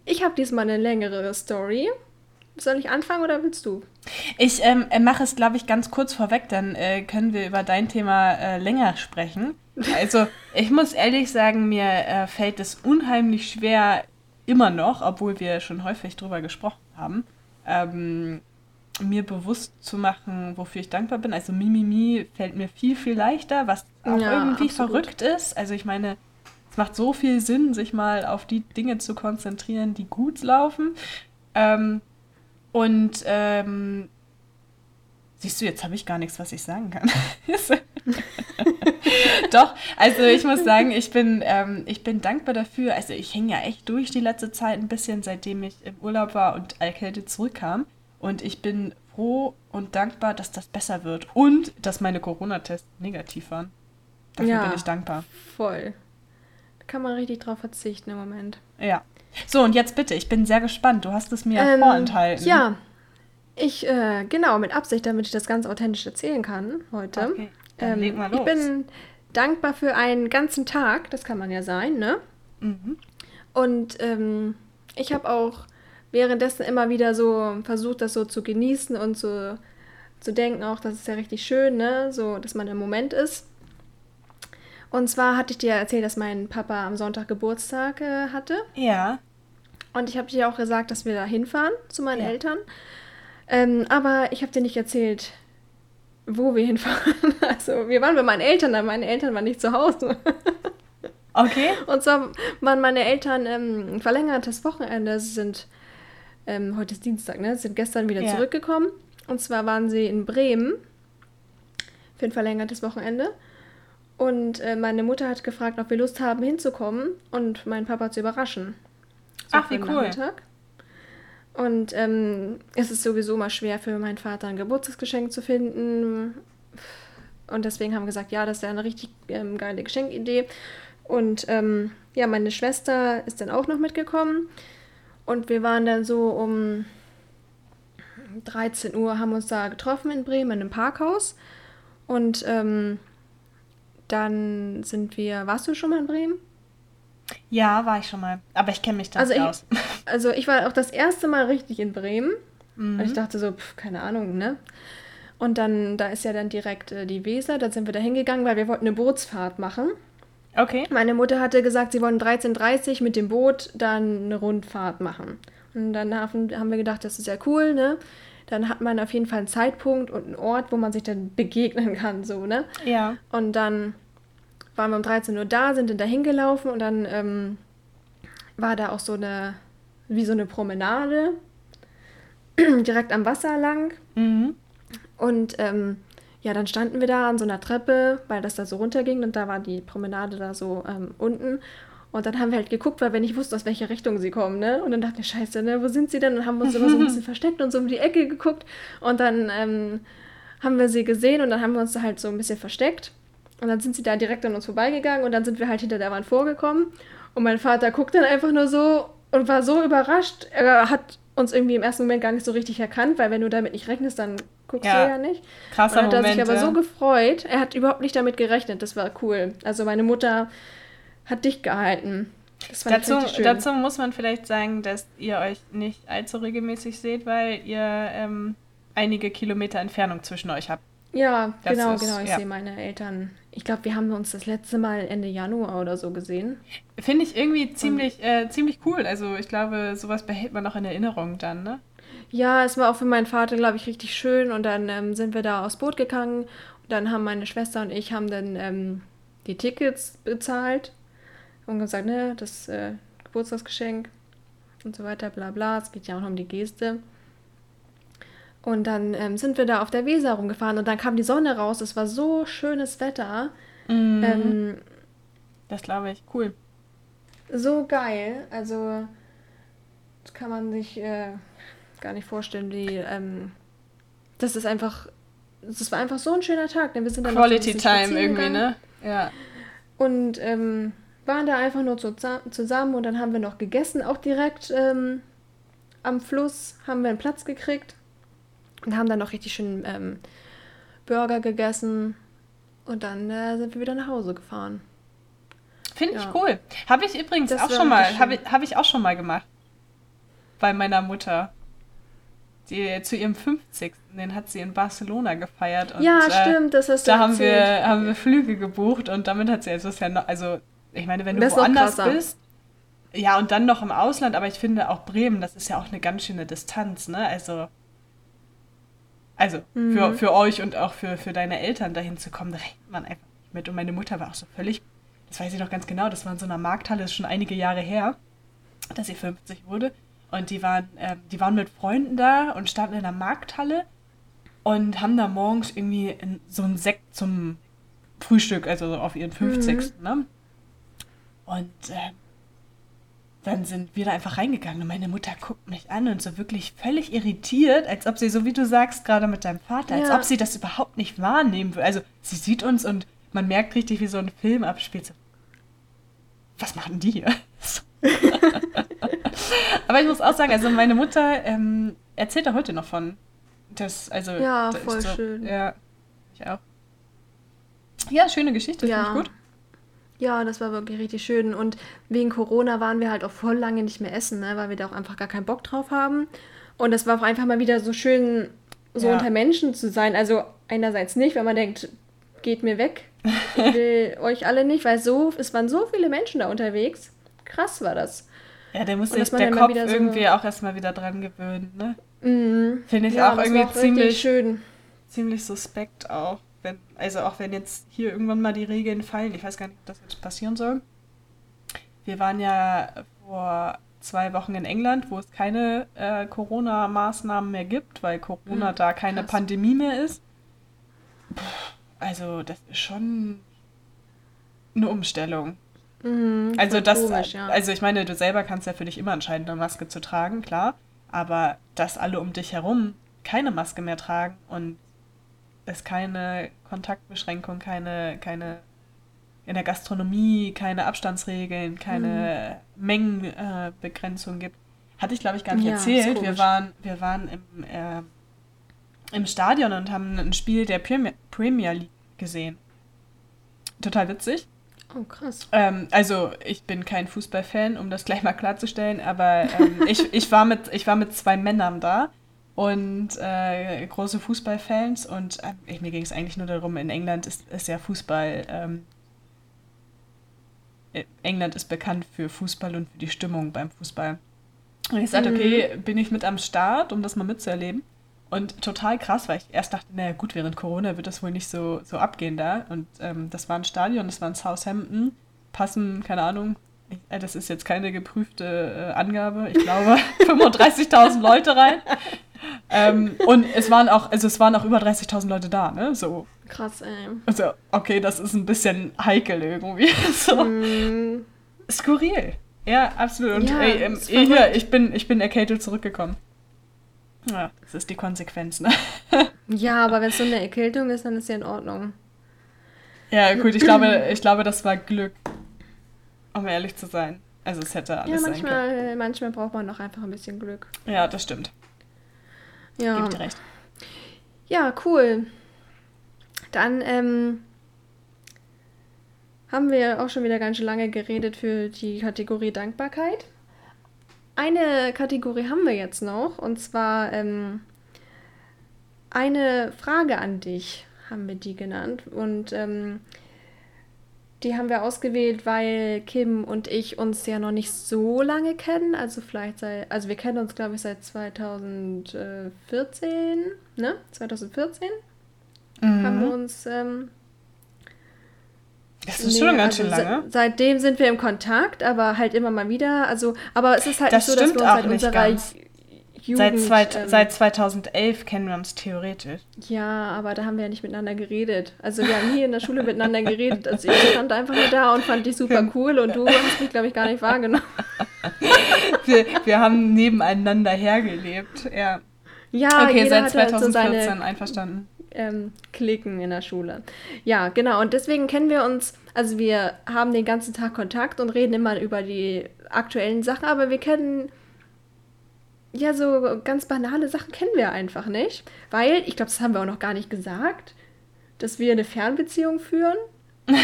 ich habe diesmal eine längere Story. Soll ich anfangen oder willst du? Ich ähm, äh, mache es, glaube ich, ganz kurz vorweg, dann äh, können wir über dein Thema äh, länger sprechen. Also, ich muss ehrlich sagen, mir äh, fällt es unheimlich schwer, immer noch, obwohl wir schon häufig drüber gesprochen haben, ähm, mir bewusst zu machen, wofür ich dankbar bin. Also Mimimi fällt mir viel, viel leichter, was auch ja, irgendwie absolut. verrückt ist. Also ich meine, es macht so viel Sinn, sich mal auf die Dinge zu konzentrieren, die gut laufen. Ähm, und ähm, siehst du, jetzt habe ich gar nichts, was ich sagen kann. Doch, also ich muss sagen, ich bin, ähm, ich bin dankbar dafür. Also ich hänge ja echt durch die letzte Zeit ein bisschen, seitdem ich im Urlaub war und erkältet zurückkam. Und ich bin froh und dankbar, dass das besser wird. Und dass meine Corona-Tests negativ waren. Dafür ja, bin ich dankbar. Voll. Da kann man richtig drauf verzichten im Moment. Ja. So, und jetzt bitte, ich bin sehr gespannt. Du hast es mir ähm, vorenthalten. Ja. Ich, äh, genau, mit Absicht, damit ich das ganz authentisch erzählen kann heute. Okay, dann ähm, leg mal los. Ich bin dankbar für einen ganzen Tag, das kann man ja sein, ne? Mhm. Und ähm, ich habe auch währenddessen immer wieder so versucht, das so zu genießen und so zu denken, auch das ist ja richtig schön, ne? So, dass man im Moment ist. Und zwar hatte ich dir erzählt, dass mein Papa am Sonntag Geburtstag äh, hatte. Ja. Und ich habe dir auch gesagt, dass wir da hinfahren zu meinen ja. Eltern. Ähm, aber ich habe dir nicht erzählt, wo wir hinfahren. Also wir waren bei meinen Eltern, aber meine Eltern waren nicht zu Hause. Okay. Und zwar waren meine Eltern ähm, ein verlängertes Wochenende. Sie sind, ähm, heute ist Dienstag, ne? Sie sind gestern wieder ja. zurückgekommen. Und zwar waren sie in Bremen für ein verlängertes Wochenende. Und äh, meine Mutter hat gefragt, ob wir Lust haben, hinzukommen und meinen Papa zu überraschen. So Ach, wie cool. Nachmittag. Und ähm, es ist sowieso mal schwer für meinen Vater ein Geburtstagsgeschenk zu finden. Und deswegen haben wir gesagt, ja, das ist ja eine richtig ähm, geile Geschenkidee. Und ähm, ja, meine Schwester ist dann auch noch mitgekommen. Und wir waren dann so um 13 Uhr, haben uns da getroffen in Bremen in einem Parkhaus. Und ähm, dann sind wir. Warst du schon mal in Bremen? Ja, war ich schon mal. Aber ich kenne mich da also nicht aus. Also ich war auch das erste Mal richtig in Bremen. Mhm. Und ich dachte so, pf, keine Ahnung, ne? Und dann, da ist ja dann direkt äh, die Weser, da sind wir da hingegangen, weil wir wollten eine Bootsfahrt machen. Okay. Meine Mutter hatte gesagt, sie wollen 13.30 Uhr mit dem Boot dann eine Rundfahrt machen. Und dann haben, wir gedacht, das ist ja cool, ne? dann hat man auf jeden Fall einen Zeitpunkt und einen Ort, wo man sich dann begegnen kann, so, ne? Ja. Und dann waren wir um 13 Uhr da, sind dann da hingelaufen und dann ähm, war da auch so eine, wie so eine Promenade, direkt am Wasser lang. Mhm. Und ähm, ja, dann standen wir da an so einer Treppe, weil das da so runterging und da war die Promenade da so ähm, unten. Und dann haben wir halt geguckt, weil wir nicht wussten, aus welcher Richtung sie kommen, ne? Und dann dachten wir, scheiße, ne, wo sind sie denn? Und haben uns immer so ein bisschen versteckt und so um die Ecke geguckt. Und dann ähm, haben wir sie gesehen und dann haben wir uns da halt so ein bisschen versteckt. Und dann sind sie da direkt an uns vorbeigegangen und dann sind wir halt hinter der Wand vorgekommen. Und mein Vater guckt dann einfach nur so und war so überrascht. Er hat uns irgendwie im ersten Moment gar nicht so richtig erkannt, weil wenn du damit nicht rechnest, dann guckst ja. du ja nicht. Krasser und hat er sich aber so gefreut. Er hat überhaupt nicht damit gerechnet. Das war cool. Also meine Mutter hat dicht gehalten. dazu, dazu muss man vielleicht sagen, dass ihr euch nicht allzu regelmäßig seht, weil ihr ähm, einige Kilometer Entfernung zwischen euch habt. Ja, das genau, ist, genau. Ich ja. sehe meine Eltern. Ich glaube, wir haben uns das letzte Mal Ende Januar oder so gesehen. Finde ich irgendwie ziemlich, äh, ziemlich cool. Also ich glaube, sowas behält man noch in Erinnerung dann, ne? Ja, es war auch für meinen Vater, glaube ich, richtig schön. Und dann ähm, sind wir da aufs Boot gegangen. Und dann haben meine Schwester und ich haben dann ähm, die Tickets bezahlt und gesagt, ne, das äh, Geburtstagsgeschenk und so weiter, bla bla. Es geht ja auch noch um die Geste. Und dann ähm, sind wir da auf der Weser rumgefahren und dann kam die Sonne raus. Es war so schönes Wetter. Mm. Ähm, das glaube ich. Cool. So geil. Also, das kann man sich äh, gar nicht vorstellen, wie, ähm, das ist einfach, das war einfach so ein schöner Tag. Denn wir sind dann Quality Time irgendwie, ne? Ja. Und ähm, waren da einfach nur zusammen und dann haben wir noch gegessen, auch direkt ähm, am Fluss haben wir einen Platz gekriegt und haben dann noch richtig schön ähm, Burger gegessen und dann äh, sind wir wieder nach Hause gefahren. Finde ich ja. cool. Habe ich übrigens das auch schon mal, habe ich, hab ich auch schon mal gemacht. Bei meiner Mutter. Die, zu ihrem 50. Den hat sie in Barcelona gefeiert. Und, ja, äh, stimmt, das hast du Da haben wir, haben wir Flüge gebucht und damit hat sie, also, ja noch, also ich meine, wenn du das woanders bist, ja, und dann noch im Ausland, aber ich finde auch Bremen, das ist ja auch eine ganz schöne Distanz, ne? Also, also mhm. für, für euch und auch für, für deine Eltern dahin zu kommen, da rechnet man einfach nicht mit. Und meine Mutter war auch so völlig, das weiß ich noch ganz genau, das war in so einer Markthalle, das ist schon einige Jahre her, dass sie 50 wurde. Und die waren, äh, die waren mit Freunden da und standen in der Markthalle und haben da morgens irgendwie so einen Sekt zum Frühstück, also auf ihren 50. Mhm. Ne? Und äh, dann sind wir da einfach reingegangen und meine Mutter guckt mich an und so wirklich völlig irritiert, als ob sie, so wie du sagst, gerade mit deinem Vater, ja. als ob sie das überhaupt nicht wahrnehmen würde. Also sie sieht uns und man merkt richtig, wie so ein Film abspielt. So, was machen die hier? Aber ich muss auch sagen, also meine Mutter ähm, erzählt da heute noch von. Das, also, ja, voll so, schön. Ja, ich auch. Ja, schöne Geschichte, ja. finde ich gut. Ja, das war wirklich richtig schön. Und wegen Corona waren wir halt auch voll lange nicht mehr essen, ne? weil wir da auch einfach gar keinen Bock drauf haben. Und es war auch einfach mal wieder so schön, so ja. unter Menschen zu sein. Also einerseits nicht, weil man denkt, geht mir weg. Ich will euch alle nicht, weil so, es waren so viele Menschen da unterwegs. Krass war das. Ja, der muss sich der Kopf irgendwie so auch erstmal wieder dran gewöhnen, ne? Mm, Finde ich ja, auch irgendwie auch ziemlich schön. Ziemlich suspekt auch wenn, also auch wenn jetzt hier irgendwann mal die Regeln fallen, ich weiß gar nicht, ob das jetzt passieren soll. Wir waren ja vor zwei Wochen in England, wo es keine äh, Corona-Maßnahmen mehr gibt, weil Corona mhm, da keine krass. Pandemie mehr ist. Puh, also das ist schon eine Umstellung. Mhm, also das, komisch, ja. also ich meine, du selber kannst ja für dich immer entscheiden, eine Maske zu tragen, klar. Aber dass alle um dich herum keine Maske mehr tragen und es keine Kontaktbeschränkung, keine, keine in der Gastronomie keine Abstandsregeln, keine mhm. Mengenbegrenzung äh, gibt. Hatte ich, glaube ich, gar nicht ja, erzählt. Wir waren, wir waren im, äh, im Stadion und haben ein Spiel der Premier, Premier League gesehen. Total witzig. Oh, krass. Ähm, also, ich bin kein Fußballfan, um das gleich mal klarzustellen, aber ähm, ich, ich, war mit, ich war mit zwei Männern da und äh, große Fußballfans. Und äh, mir ging es eigentlich nur darum, in England ist, ist ja Fußball. Ähm, äh, England ist bekannt für Fußball und für die Stimmung beim Fußball. Und ich sagte, okay, mhm. bin ich mit am Start, um das mal mitzuerleben. Und total krass, weil ich erst dachte, naja gut, während Corona wird das wohl nicht so, so abgehen da. Und ähm, das war ein Stadion, das war in Southampton. Passen, keine Ahnung, das ist jetzt keine geprüfte äh, Angabe, ich glaube 35.000 Leute rein. ähm, und es waren auch, also es waren auch über 30.000 Leute da, ne? So. Krass, ey. Also, okay, das ist ein bisschen heikel irgendwie. so. Mm. Skurril. Ja, absolut. Und ja, ey, ähm, hier, ich bin, ich bin erkältet zurückgekommen. Ja, das ist die Konsequenz, ne? ja, aber wenn es so eine Erkältung ist, dann ist ja in Ordnung. Ja, gut, ich glaube, ich glaube, das war Glück. Um ehrlich zu sein. Also es hätte alles ja, manchmal, sein können. manchmal braucht man noch einfach ein bisschen Glück. Ja, das stimmt. Ja. Gebe dir recht. Ja, cool. Dann ähm, haben wir auch schon wieder ganz schön lange geredet für die Kategorie Dankbarkeit. Eine Kategorie haben wir jetzt noch und zwar ähm, eine Frage an dich, haben wir die genannt. Und ähm, die haben wir ausgewählt, weil Kim und ich uns ja noch nicht so lange kennen. Also vielleicht seit, also wir kennen uns, glaube ich, seit 2014, ne? 2014 mhm. haben wir uns. Ähm, das ist nee, schon ganz also schön lange. Se seitdem sind wir im Kontakt, aber halt immer mal wieder. Also, aber es ist halt das nicht so, dass wir uns seit unserer ganz. Jugend, seit, zwei, ähm, seit 2011 kennen wir uns theoretisch. Ja, aber da haben wir ja nicht miteinander geredet. Also wir haben hier in der Schule miteinander geredet. Also ich stand einfach nur da und fand dich super cool und du hast mich, glaube ich, gar nicht wahrgenommen. wir, wir haben nebeneinander hergelebt, ja. Ja, okay, seit 2014 halt so seine, einverstanden. Ähm, Klicken in der Schule. Ja, genau. Und deswegen kennen wir uns, also wir haben den ganzen Tag Kontakt und reden immer über die aktuellen Sachen, aber wir kennen ja so ganz banale Sachen kennen wir einfach nicht, weil ich glaube, das haben wir auch noch gar nicht gesagt, dass wir eine Fernbeziehung führen.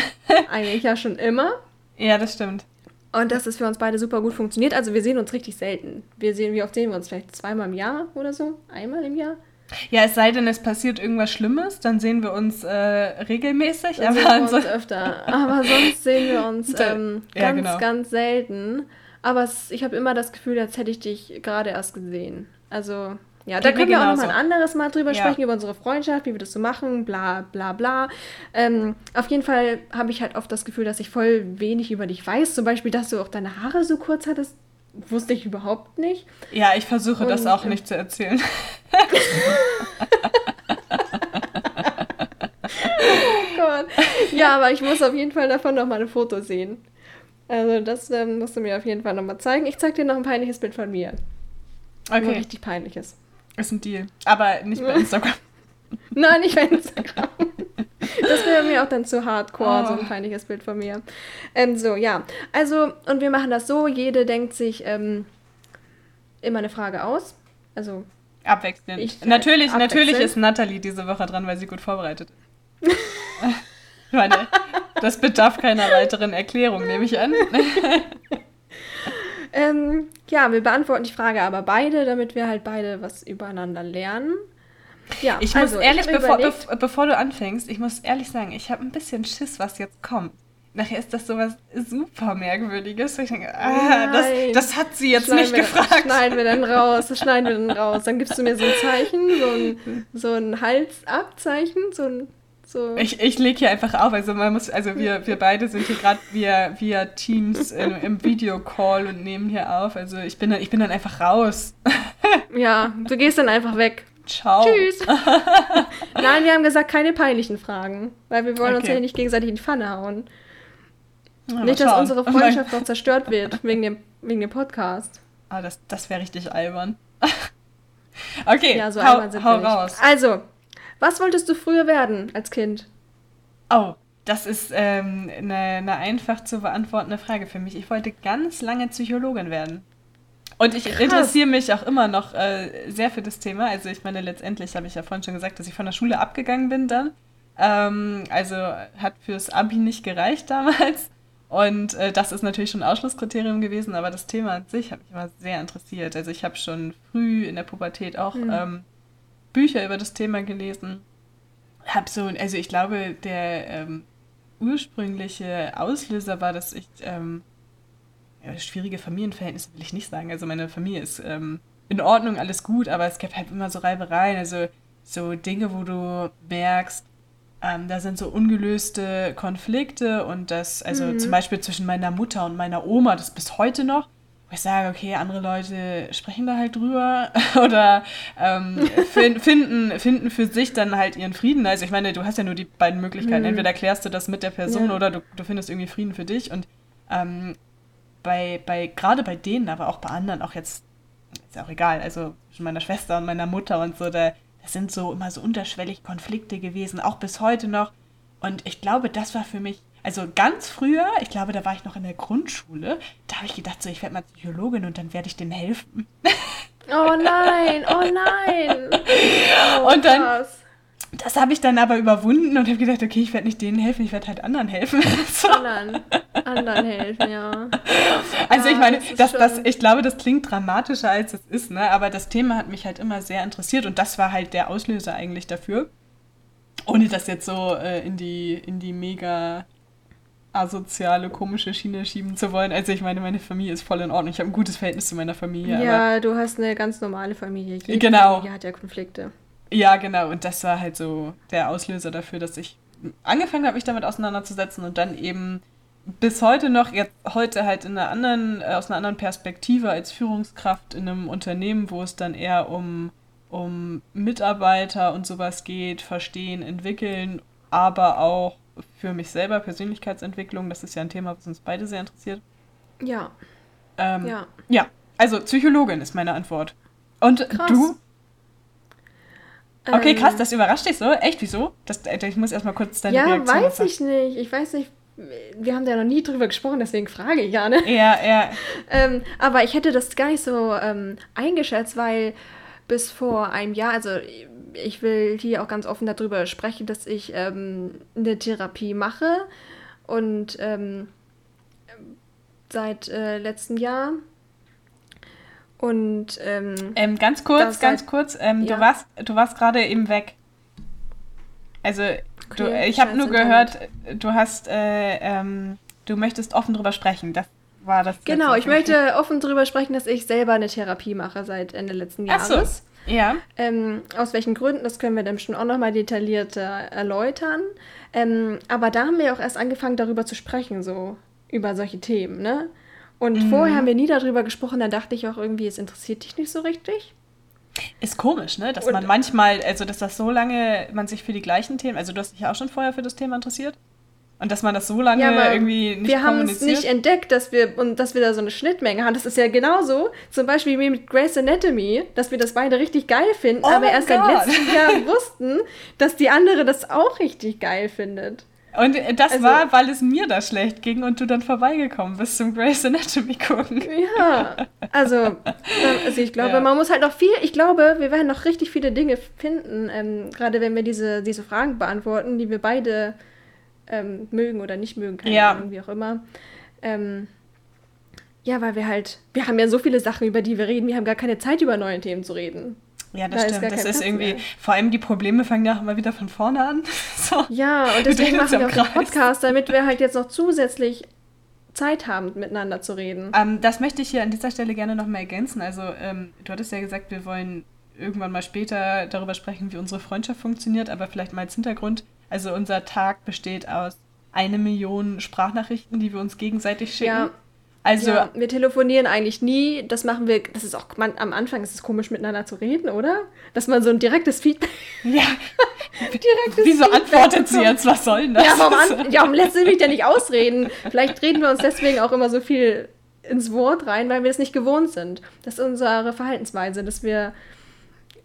Eigentlich ja schon immer. Ja, das stimmt. Und dass es für uns beide super gut funktioniert. Also wir sehen uns richtig selten. Wir sehen, wie oft sehen wir uns? Vielleicht zweimal im Jahr oder so? Einmal im Jahr? Ja, es sei denn, es passiert irgendwas Schlimmes, dann sehen wir uns äh, regelmäßig. Dann aber sehen wir uns öfter. Aber sonst sehen wir uns ähm, ganz, ja, genau. ganz selten. Aber es, ich habe immer das Gefühl, als hätte ich dich gerade erst gesehen. Also ja, da können wir auch noch mal ein anderes Mal drüber ja. sprechen, über unsere Freundschaft, wie wir das so machen, bla bla bla. Ähm, auf jeden Fall habe ich halt oft das Gefühl, dass ich voll wenig über dich weiß. Zum Beispiel, dass du auch deine Haare so kurz hattest, wusste ich überhaupt nicht. Ja, ich versuche Und, das auch äh, nicht zu erzählen. oh Gott. Ja, aber ich muss auf jeden Fall davon noch mal ein Foto sehen. Also das ähm, musst du mir auf jeden Fall noch mal zeigen. Ich zeig dir noch ein peinliches Bild von mir. Okay. Ein richtig peinliches. Ist ein Deal. Aber nicht bei Instagram. Nein, nicht bei Instagram. Das wäre mir auch dann zu hardcore, oh. so ein peinliches Bild von mir. Ähm, so, ja. Also, und wir machen das so, jede denkt sich ähm, immer eine Frage aus. Also. Abwechselnd. Ich, natürlich, abwechselnd. natürlich ist Natalie diese Woche dran, weil sie gut vorbereitet ist. meine, das bedarf keiner weiteren Erklärung, nehme ich an. Ähm, ja, wir beantworten die Frage aber beide, damit wir halt beide was übereinander lernen. Ja, ich also, muss ehrlich, ich bevor, bev bevor du anfängst, ich muss ehrlich sagen, ich habe ein bisschen Schiss, was jetzt kommt. Nachher ist das sowas super Merkwürdiges. Ich denke, ah, das, das, hat sie jetzt schneiden nicht wir, gefragt. Schneiden wir dann raus, das schneiden wir dann raus. Dann gibst du mir so ein Zeichen, so ein, so ein Hals-Ab-Zeichen, so ein so. Ich, ich lege hier einfach auf. Also man muss, also wir, wir beide sind hier gerade via, via Teams in, im Videocall und nehmen hier auf. Also ich bin dann, ich bin dann einfach raus. ja, du gehst dann einfach weg. Ciao. Tschüss. Nein, wir haben gesagt, keine peinlichen Fragen. Weil wir wollen okay. uns ja nicht gegenseitig in die Pfanne hauen. Ja, nicht, dass unsere Freundschaft noch zerstört wird wegen dem, wegen dem Podcast. Ah, das, das wäre richtig albern. okay, ja, so hau, albern sind hau wir raus. Also, was wolltest du früher werden als Kind? Oh, das ist ähm, eine, eine einfach zu beantwortende Frage für mich. Ich wollte ganz lange Psychologin werden. Und ich Krass. interessiere mich auch immer noch äh, sehr für das Thema. Also ich meine, letztendlich habe ich ja vorhin schon gesagt, dass ich von der Schule abgegangen bin dann. Ähm, also hat fürs Abi nicht gereicht damals. Und äh, das ist natürlich schon ein Ausschlusskriterium gewesen, aber das Thema an sich hat mich immer sehr interessiert. Also ich habe schon früh in der Pubertät auch mhm. ähm, Bücher über das Thema gelesen. Hab so, also ich glaube, der ähm, ursprüngliche Auslöser war, dass ich ähm, ja, schwierige Familienverhältnisse will ich nicht sagen. Also meine Familie ist ähm, in Ordnung, alles gut, aber es gab halt immer so Reibereien, also so Dinge, wo du merkst, ähm, da sind so ungelöste Konflikte und das, also mhm. zum Beispiel zwischen meiner Mutter und meiner Oma, das bis heute noch wo ich sage, okay, andere Leute sprechen da halt drüber oder ähm, finden, finden für sich dann halt ihren Frieden. Also ich meine, du hast ja nur die beiden Möglichkeiten. Mhm. Entweder klärst du das mit der Person ja. oder du, du findest irgendwie Frieden für dich. Und ähm, bei, bei, gerade bei denen, aber auch bei anderen, auch jetzt, ist ja auch egal, also zwischen meiner Schwester und meiner Mutter und so, da, das sind so immer so unterschwellig Konflikte gewesen, auch bis heute noch. Und ich glaube, das war für mich also ganz früher, ich glaube, da war ich noch in der Grundschule, da habe ich gedacht, so, ich werde mal Psychologin und dann werde ich denen helfen. Oh nein, oh nein. Oh, und dann, krass. das habe ich dann aber überwunden und habe gedacht, okay, ich werde nicht denen helfen, ich werde halt anderen helfen. so. Anderen, anderen helfen, ja. Also ja, ich meine, das, das, das, ich glaube, das klingt dramatischer, als es ist, ne? aber das Thema hat mich halt immer sehr interessiert und das war halt der Auslöser eigentlich dafür. Ohne das jetzt so äh, in, die, in die mega asoziale, komische Schiene schieben zu wollen. Also ich meine, meine Familie ist voll in Ordnung. Ich habe ein gutes Verhältnis zu meiner Familie. Ja, du hast eine ganz normale Familie. Jede genau. Familie hat ja Konflikte. Ja, genau. Und das war halt so der Auslöser dafür, dass ich angefangen habe, mich damit auseinanderzusetzen und dann eben bis heute noch, jetzt heute halt in einer anderen, äh, aus einer anderen Perspektive als Führungskraft in einem Unternehmen, wo es dann eher um, um Mitarbeiter und sowas geht, verstehen, entwickeln, aber auch für mich selber, Persönlichkeitsentwicklung, das ist ja ein Thema, was uns beide sehr interessiert. Ja. Ähm, ja. Ja, also Psychologin ist meine Antwort. Und Krass. du? Okay, ähm, krass, das überrascht dich so. Echt, wieso? Das, äh, ich muss erstmal kurz deine ja, Reaktion Ja, weiß ich nicht. Ich weiß nicht. Wir haben da ja noch nie drüber gesprochen, deswegen frage ich ja, ne? Ja, ja. ähm, aber ich hätte das gar nicht so ähm, eingeschätzt, weil bis vor einem Jahr, also ich will hier auch ganz offen darüber sprechen, dass ich ähm, eine Therapie mache und ähm, seit äh, letztem Jahr und ähm, ähm, ganz kurz, ganz halt, kurz, ähm, ja. du warst, du warst gerade eben weg. Also okay, du, ich habe nur gehört, du hast, äh, ähm, du möchtest offen drüber sprechen. Das war das. Genau, ich möchte offen drüber sprechen, dass ich selber eine Therapie mache seit Ende letzten Jahres. Ach so. Ja. Ähm, aus welchen Gründen, das können wir dann schon auch nochmal detaillierter erläutern. Ähm, aber da haben wir auch erst angefangen, darüber zu sprechen, so über solche Themen, ne? Und mhm. vorher haben wir nie darüber gesprochen, da dachte ich auch irgendwie, es interessiert dich nicht so richtig. Ist komisch, ne? Dass und, man manchmal, also dass das so lange, man sich für die gleichen Themen, also du hast dich ja auch schon vorher für das Thema interessiert. Und dass man das so lange ja, irgendwie nicht Wir haben es nicht entdeckt, dass wir, und dass wir da so eine Schnittmenge haben. Das ist ja genauso, zum Beispiel wie mit Grey's Anatomy, dass wir das beide richtig geil finden, oh aber erst seit letztem Jahr wussten, dass die andere das auch richtig geil findet. Und das also, war, weil es mir da schlecht ging und du dann vorbeigekommen bist zum Grey's Anatomy gucken. Ja, also, also ich glaube, ja. man muss halt noch viel, ich glaube, wir werden noch richtig viele Dinge finden, ähm, gerade wenn wir diese, diese Fragen beantworten, die wir beide ähm, mögen oder nicht mögen, keine ja. Ahnung, wie auch immer. Ähm, ja, weil wir halt, wir haben ja so viele Sachen, über die wir reden, wir haben gar keine Zeit, über neue Themen zu reden. Ja, das da stimmt. Ist das ist irgendwie, mehr. vor allem die Probleme fangen ja auch immer wieder von vorne an. so. Ja, und deswegen machen wir auch den Podcast, damit wir halt jetzt noch zusätzlich Zeit haben, miteinander zu reden. Ähm, das möchte ich hier an dieser Stelle gerne noch mal ergänzen. Also, ähm, du hattest ja gesagt, wir wollen irgendwann mal später darüber sprechen, wie unsere Freundschaft funktioniert, aber vielleicht mal als Hintergrund. Also, unser Tag besteht aus eine Million Sprachnachrichten, die wir uns gegenseitig schicken. Ja. Also ja, wir telefonieren eigentlich nie. Das machen wir. Das ist auch man, am Anfang ist es komisch miteinander zu reden, oder? Dass man so ein direktes Feedback. Ja. direktes Wieso Feedback antwortet sie jetzt? Was soll denn das? Ja, warum, an, ja, warum lässt sie mich ja nicht ausreden? Vielleicht reden wir uns deswegen auch immer so viel ins Wort rein, weil wir es nicht gewohnt sind. Das ist unsere Verhaltensweise, dass wir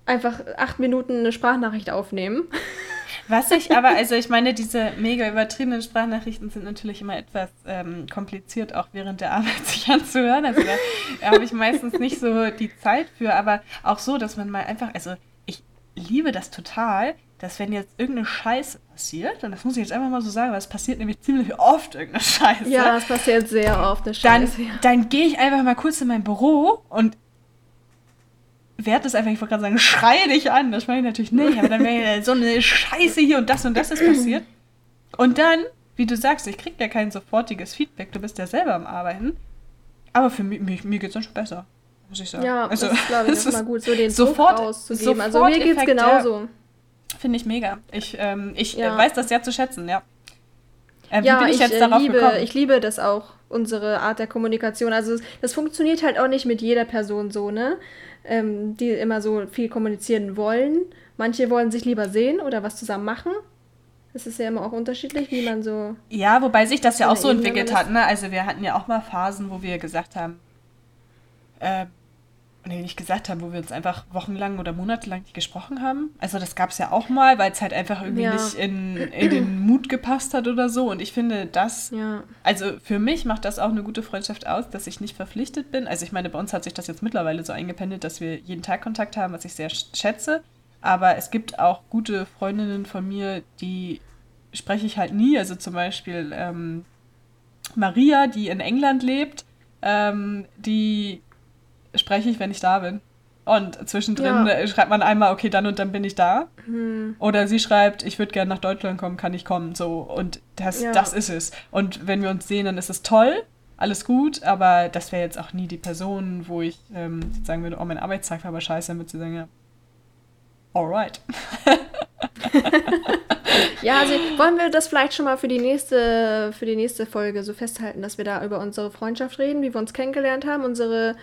einfach acht Minuten eine Sprachnachricht aufnehmen. Was ich aber, also ich meine, diese mega übertriebenen Sprachnachrichten sind natürlich immer etwas ähm, kompliziert, auch während der Arbeit sich anzuhören. Also da habe ich meistens nicht so die Zeit für, aber auch so, dass man mal einfach, also ich liebe das total, dass wenn jetzt irgendeine Scheiße passiert, und das muss ich jetzt einfach mal so sagen, weil es passiert nämlich ziemlich oft irgendeine Scheiße. Ja, es passiert sehr oft eine Scheiße. Dann, dann gehe ich einfach mal kurz in mein Büro und werde es einfach, ich wollte gerade sagen, schreie dich an. Das meine ich natürlich nicht, aber dann wäre so eine Scheiße hier und das und das ist passiert. Und dann, wie du sagst, ich kriege ja kein sofortiges Feedback, du bist ja selber am Arbeiten. Aber für mich, mir, mir geht es dann schon besser, muss ich sagen. Ja, also, das glaube ich, ist mal gut, so den sofort, Druck rauszugeben. Also mir geht es genauso. Ja. Finde ich mega. Ich, ähm, ich ja. weiß das sehr zu schätzen, ja. Äh, ja, ich, ich, äh, liebe, ich liebe das auch, unsere Art der Kommunikation. Also das funktioniert halt auch nicht mit jeder Person so, ne? Ähm, die immer so viel kommunizieren wollen. Manche wollen sich lieber sehen oder was zusammen machen. Das ist ja immer auch unterschiedlich, wie man so. Ja, wobei sich das ja auch so entwickelt hat. Ne? Also wir hatten ja auch mal Phasen, wo wir gesagt haben, äh, nee, nicht gesagt haben, wo wir uns einfach wochenlang oder monatelang nicht gesprochen haben. Also das gab es ja auch mal, weil es halt einfach irgendwie ja. nicht in, in den Mut gepasst hat oder so. Und ich finde das, ja. also für mich macht das auch eine gute Freundschaft aus, dass ich nicht verpflichtet bin. Also ich meine, bei uns hat sich das jetzt mittlerweile so eingependelt, dass wir jeden Tag Kontakt haben, was ich sehr schätze. Aber es gibt auch gute Freundinnen von mir, die spreche ich halt nie. Also zum Beispiel ähm, Maria, die in England lebt, ähm, die spreche ich, wenn ich da bin. Und zwischendrin ja. schreibt man einmal, okay, dann und dann bin ich da. Hm. Oder sie schreibt, ich würde gerne nach Deutschland kommen, kann ich kommen. So, und das, ja. das ist es. Und wenn wir uns sehen, dann ist es toll, alles gut, aber das wäre jetzt auch nie die Person, wo ich ähm, sagen würde, oh, mein Arbeitstag war aber scheiße, damit sie sagen, ja, alright. ja, also wollen wir das vielleicht schon mal für die nächste, für die nächste Folge so festhalten, dass wir da über unsere Freundschaft reden, wie wir uns kennengelernt haben, unsere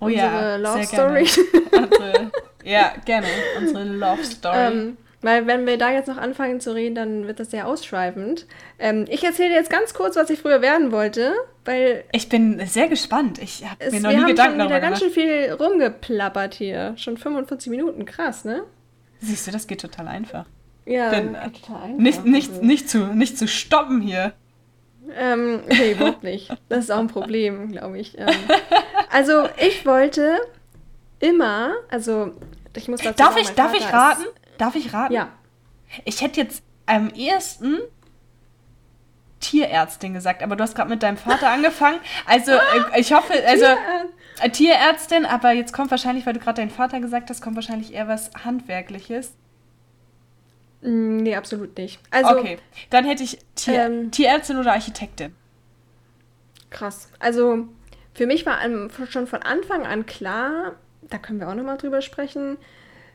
Oh unsere ja, Love Story. unsere, ja, gerne. Unsere Love Story. Ähm, weil wenn wir da jetzt noch anfangen zu reden, dann wird das sehr ausschweifend. Ähm, ich erzähle jetzt ganz kurz, was ich früher werden wollte, weil... Ich bin sehr gespannt. Ich habe mir noch nie Gedanken darüber gemacht. Wir haben schon wieder ganz schön viel rumgeplappert hier. Schon 45 Minuten, krass, ne? Siehst du, das geht total einfach. Ja, Denn, total einfach. Nicht, nicht, also. nicht, zu, nicht zu stoppen hier. Ähm, nee, überhaupt nicht. Das ist auch ein Problem, glaube ich. Ähm, also, ich wollte immer, also, ich muss dazu Darf sagen, ich, darf ich raten? Darf ich raten? Ja. Ich hätte jetzt am ehesten Tierärztin gesagt, aber du hast gerade mit deinem Vater angefangen. Also, äh, ich hoffe, also äh, Tierärztin, aber jetzt kommt wahrscheinlich, weil du gerade deinen Vater gesagt hast, kommt wahrscheinlich eher was Handwerkliches. Mm, nee, absolut nicht. Also, okay, dann hätte ich Tier ähm, Tierärztin oder Architektin. Krass. Also, für mich war schon von Anfang an klar, da können wir auch nochmal drüber sprechen,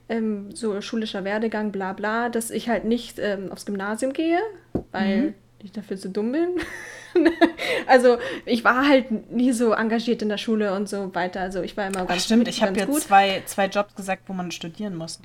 ähm, so schulischer Werdegang, bla bla, dass ich halt nicht ähm, aufs Gymnasium gehe, weil mhm. ich dafür zu dumm bin. also ich war halt nie so engagiert in der Schule und so weiter. Also ich war immer ganz Ach, Stimmt, ich habe ja zwei, zwei Jobs gesagt, wo man studieren muss.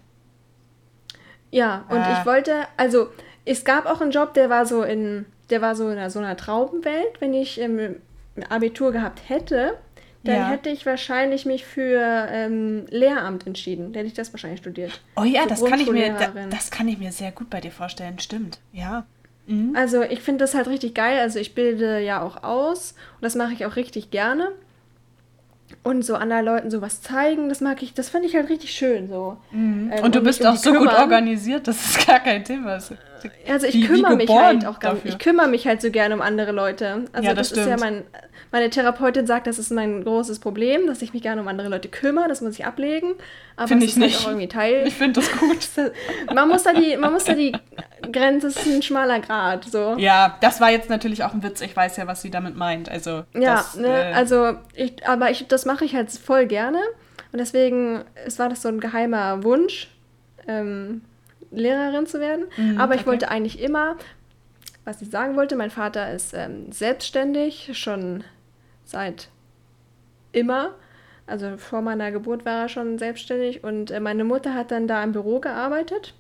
Ja, und ah. ich wollte, also es gab auch einen Job, der war so in, der war so in einer, so einer Traubenwelt, wenn ich ähm, Abitur gehabt hätte, dann ja. hätte ich wahrscheinlich mich für ähm, Lehramt entschieden. Dann hätte ich das wahrscheinlich studiert. Oh ja, das kann ich mir, das kann ich mir sehr gut bei dir vorstellen. Stimmt, ja. Mhm. Also ich finde das halt richtig geil. Also ich bilde ja auch aus und das mache ich auch richtig gerne und so anderen Leuten sowas zeigen, das mag ich, das fand ich halt richtig schön so. Mhm. Ähm, und du bist um auch so kümmern. gut organisiert, das ist gar kein Thema. Also ich wie, kümmere wie mich halt auch ganz, ich kümmere mich halt so gerne um andere Leute. Also ja, das, das ist ja mein, meine Therapeutin sagt, das ist mein großes Problem, dass ich mich gerne um andere Leute kümmere, das muss ich ablegen. Aber finde ich halt nicht. Halt auch irgendwie Teil. Ich finde das gut. man muss da die, man muss da die Grenze ist ein schmaler Grad. So. Ja, das war jetzt natürlich auch ein Witz. Ich weiß ja, was sie damit meint. Also ja, das, ne, äh, also ich, aber ich, das mache ich halt voll gerne und deswegen es war das so ein geheimer Wunsch, ähm, Lehrerin zu werden. Mhm, aber ich okay. wollte eigentlich immer, was ich sagen wollte, mein Vater ist ähm, selbstständig schon seit immer. Also vor meiner Geburt war er schon selbstständig und äh, meine Mutter hat dann da im Büro gearbeitet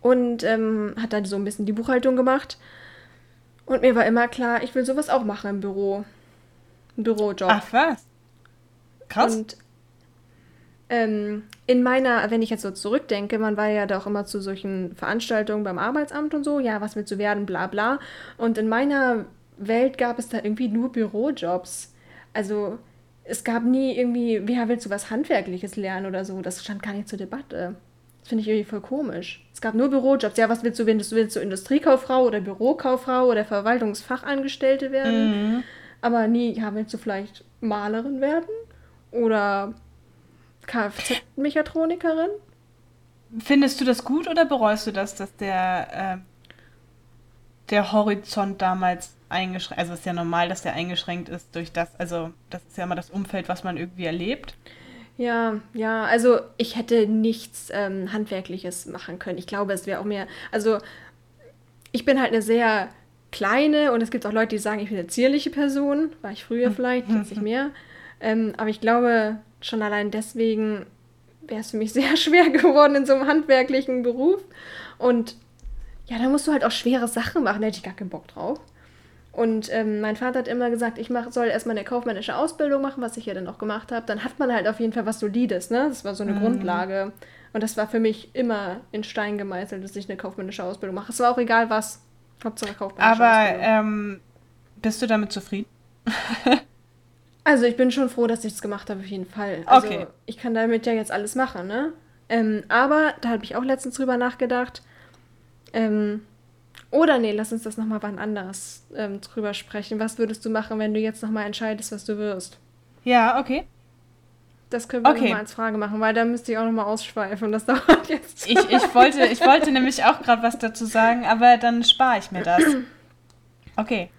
und ähm, hat dann so ein bisschen die Buchhaltung gemacht. Und mir war immer klar, ich will sowas auch machen im Büro. Ein Bürojob. Ach was? Krass. Und ähm, in meiner, wenn ich jetzt so zurückdenke, man war ja doch immer zu solchen Veranstaltungen beim Arbeitsamt und so, ja, was willst du werden, bla bla. Und in meiner Welt gab es da irgendwie nur Bürojobs. Also es gab nie irgendwie, ja, willst du was Handwerkliches lernen oder so? Das stand gar nicht zur Debatte. Das finde ich irgendwie voll komisch. Es gab nur Bürojobs. Ja, was willst du, wenn du willst du Industriekauffrau oder Bürokauffrau oder Verwaltungsfachangestellte werden? Mhm. Aber nie, ja, willst du vielleicht Malerin werden? Oder Kfz-Mechatronikerin? Findest du das gut oder bereust du das, dass der, äh, der Horizont damals eingeschränkt, also es ist ja normal, dass der eingeschränkt ist durch das, also das ist ja immer das Umfeld, was man irgendwie erlebt. Ja, ja, also ich hätte nichts ähm, Handwerkliches machen können. Ich glaube, es wäre auch mehr, also ich bin halt eine sehr kleine und es gibt auch Leute, die sagen, ich bin eine zierliche Person, war ich früher vielleicht, jetzt nicht mehr. Ähm, aber ich glaube, schon allein deswegen wäre es für mich sehr schwer geworden in so einem handwerklichen Beruf. Und ja, da musst du halt auch schwere Sachen machen, da hätte ich gar keinen Bock drauf. Und ähm, mein Vater hat immer gesagt, ich mach, soll erstmal eine kaufmännische Ausbildung machen, was ich ja dann auch gemacht habe. Dann hat man halt auf jeden Fall was Solides, ne? Das war so eine mhm. Grundlage. Und das war für mich immer in Stein gemeißelt, dass ich eine kaufmännische Ausbildung mache. Es war auch egal was. Hauptsache kaufmännische Aber, Ausbildung. Aber ähm, bist du damit zufrieden? also ich bin schon froh, dass ich es gemacht habe, auf jeden Fall. Also okay. ich kann damit ja jetzt alles machen, ne? Ähm, aber da habe ich auch letztens drüber nachgedacht. Ähm, oder nee, lass uns das nochmal wann anders ähm, drüber sprechen. Was würdest du machen, wenn du jetzt nochmal entscheidest, was du wirst? Ja, okay. Das können wir okay. nochmal als Frage machen, weil da müsste ich auch nochmal ausschweifen. Das dauert jetzt. Ich, ich, wollte, ich wollte nämlich auch gerade was dazu sagen, aber dann spare ich mir das. Okay.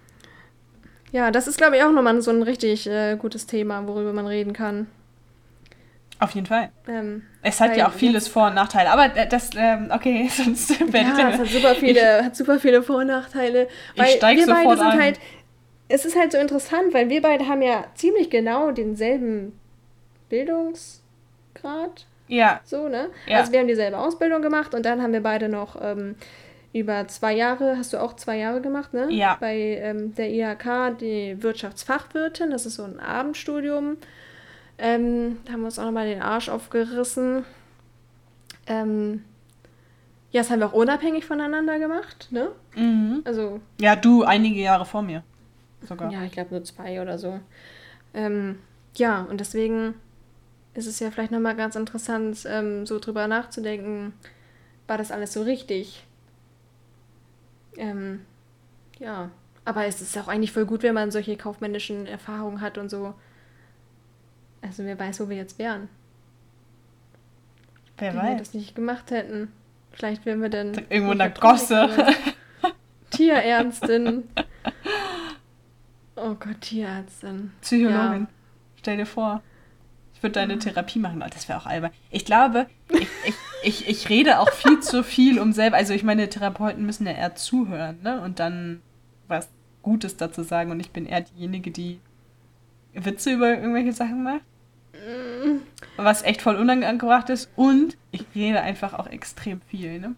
Ja, das ist, glaube ich, auch nochmal so ein richtig äh, gutes Thema, worüber man reden kann. Auf jeden Fall. Ähm, es hat ja auch vieles Vor- und Nachteile, aber das, ähm, okay, sonst werde ja, ich. es hat super viele, hat super viele Vor- und Nachteile. Weil ich steige sofort beide sind ein. halt, es ist halt so interessant, weil wir beide haben ja ziemlich genau denselben Bildungsgrad. Ja. So, ne? Ja. Also wir haben dieselbe Ausbildung gemacht und dann haben wir beide noch ähm, über zwei Jahre, hast du auch zwei Jahre gemacht, ne? Ja. Bei ähm, der IHK, die Wirtschaftsfachwirtin, das ist so ein Abendstudium. Ähm, da haben wir uns auch nochmal den Arsch aufgerissen. Ähm, ja, das haben wir auch unabhängig voneinander gemacht, ne? Mhm. Also. Ja, du einige Jahre vor mir. Sogar. Ja, ich glaube nur zwei oder so. Ähm, ja, und deswegen ist es ja vielleicht nochmal ganz interessant, ähm, so drüber nachzudenken, war das alles so richtig? Ähm, ja, aber es ist auch eigentlich voll gut, wenn man solche kaufmännischen Erfahrungen hat und so. Also wer weiß, wo wir jetzt wären. Wer wenn weiß. Wenn wir das nicht gemacht hätten. Vielleicht wären wir dann... Irgendwo in der Gosse. Tierärztin. Oh Gott, Tierärztin. Psychologin. Ja. Stell dir vor. Ich würde deine Therapie machen. Oh, das wäre auch albern. Ich glaube, ich, ich, ich, ich rede auch viel zu viel um selber. Also ich meine, Therapeuten müssen ja eher zuhören, ne? Und dann was Gutes dazu sagen. Und ich bin eher diejenige, die Witze über irgendwelche Sachen macht. Mm. Was echt voll unangebracht ist. Und ich rede einfach auch extrem viel, ne?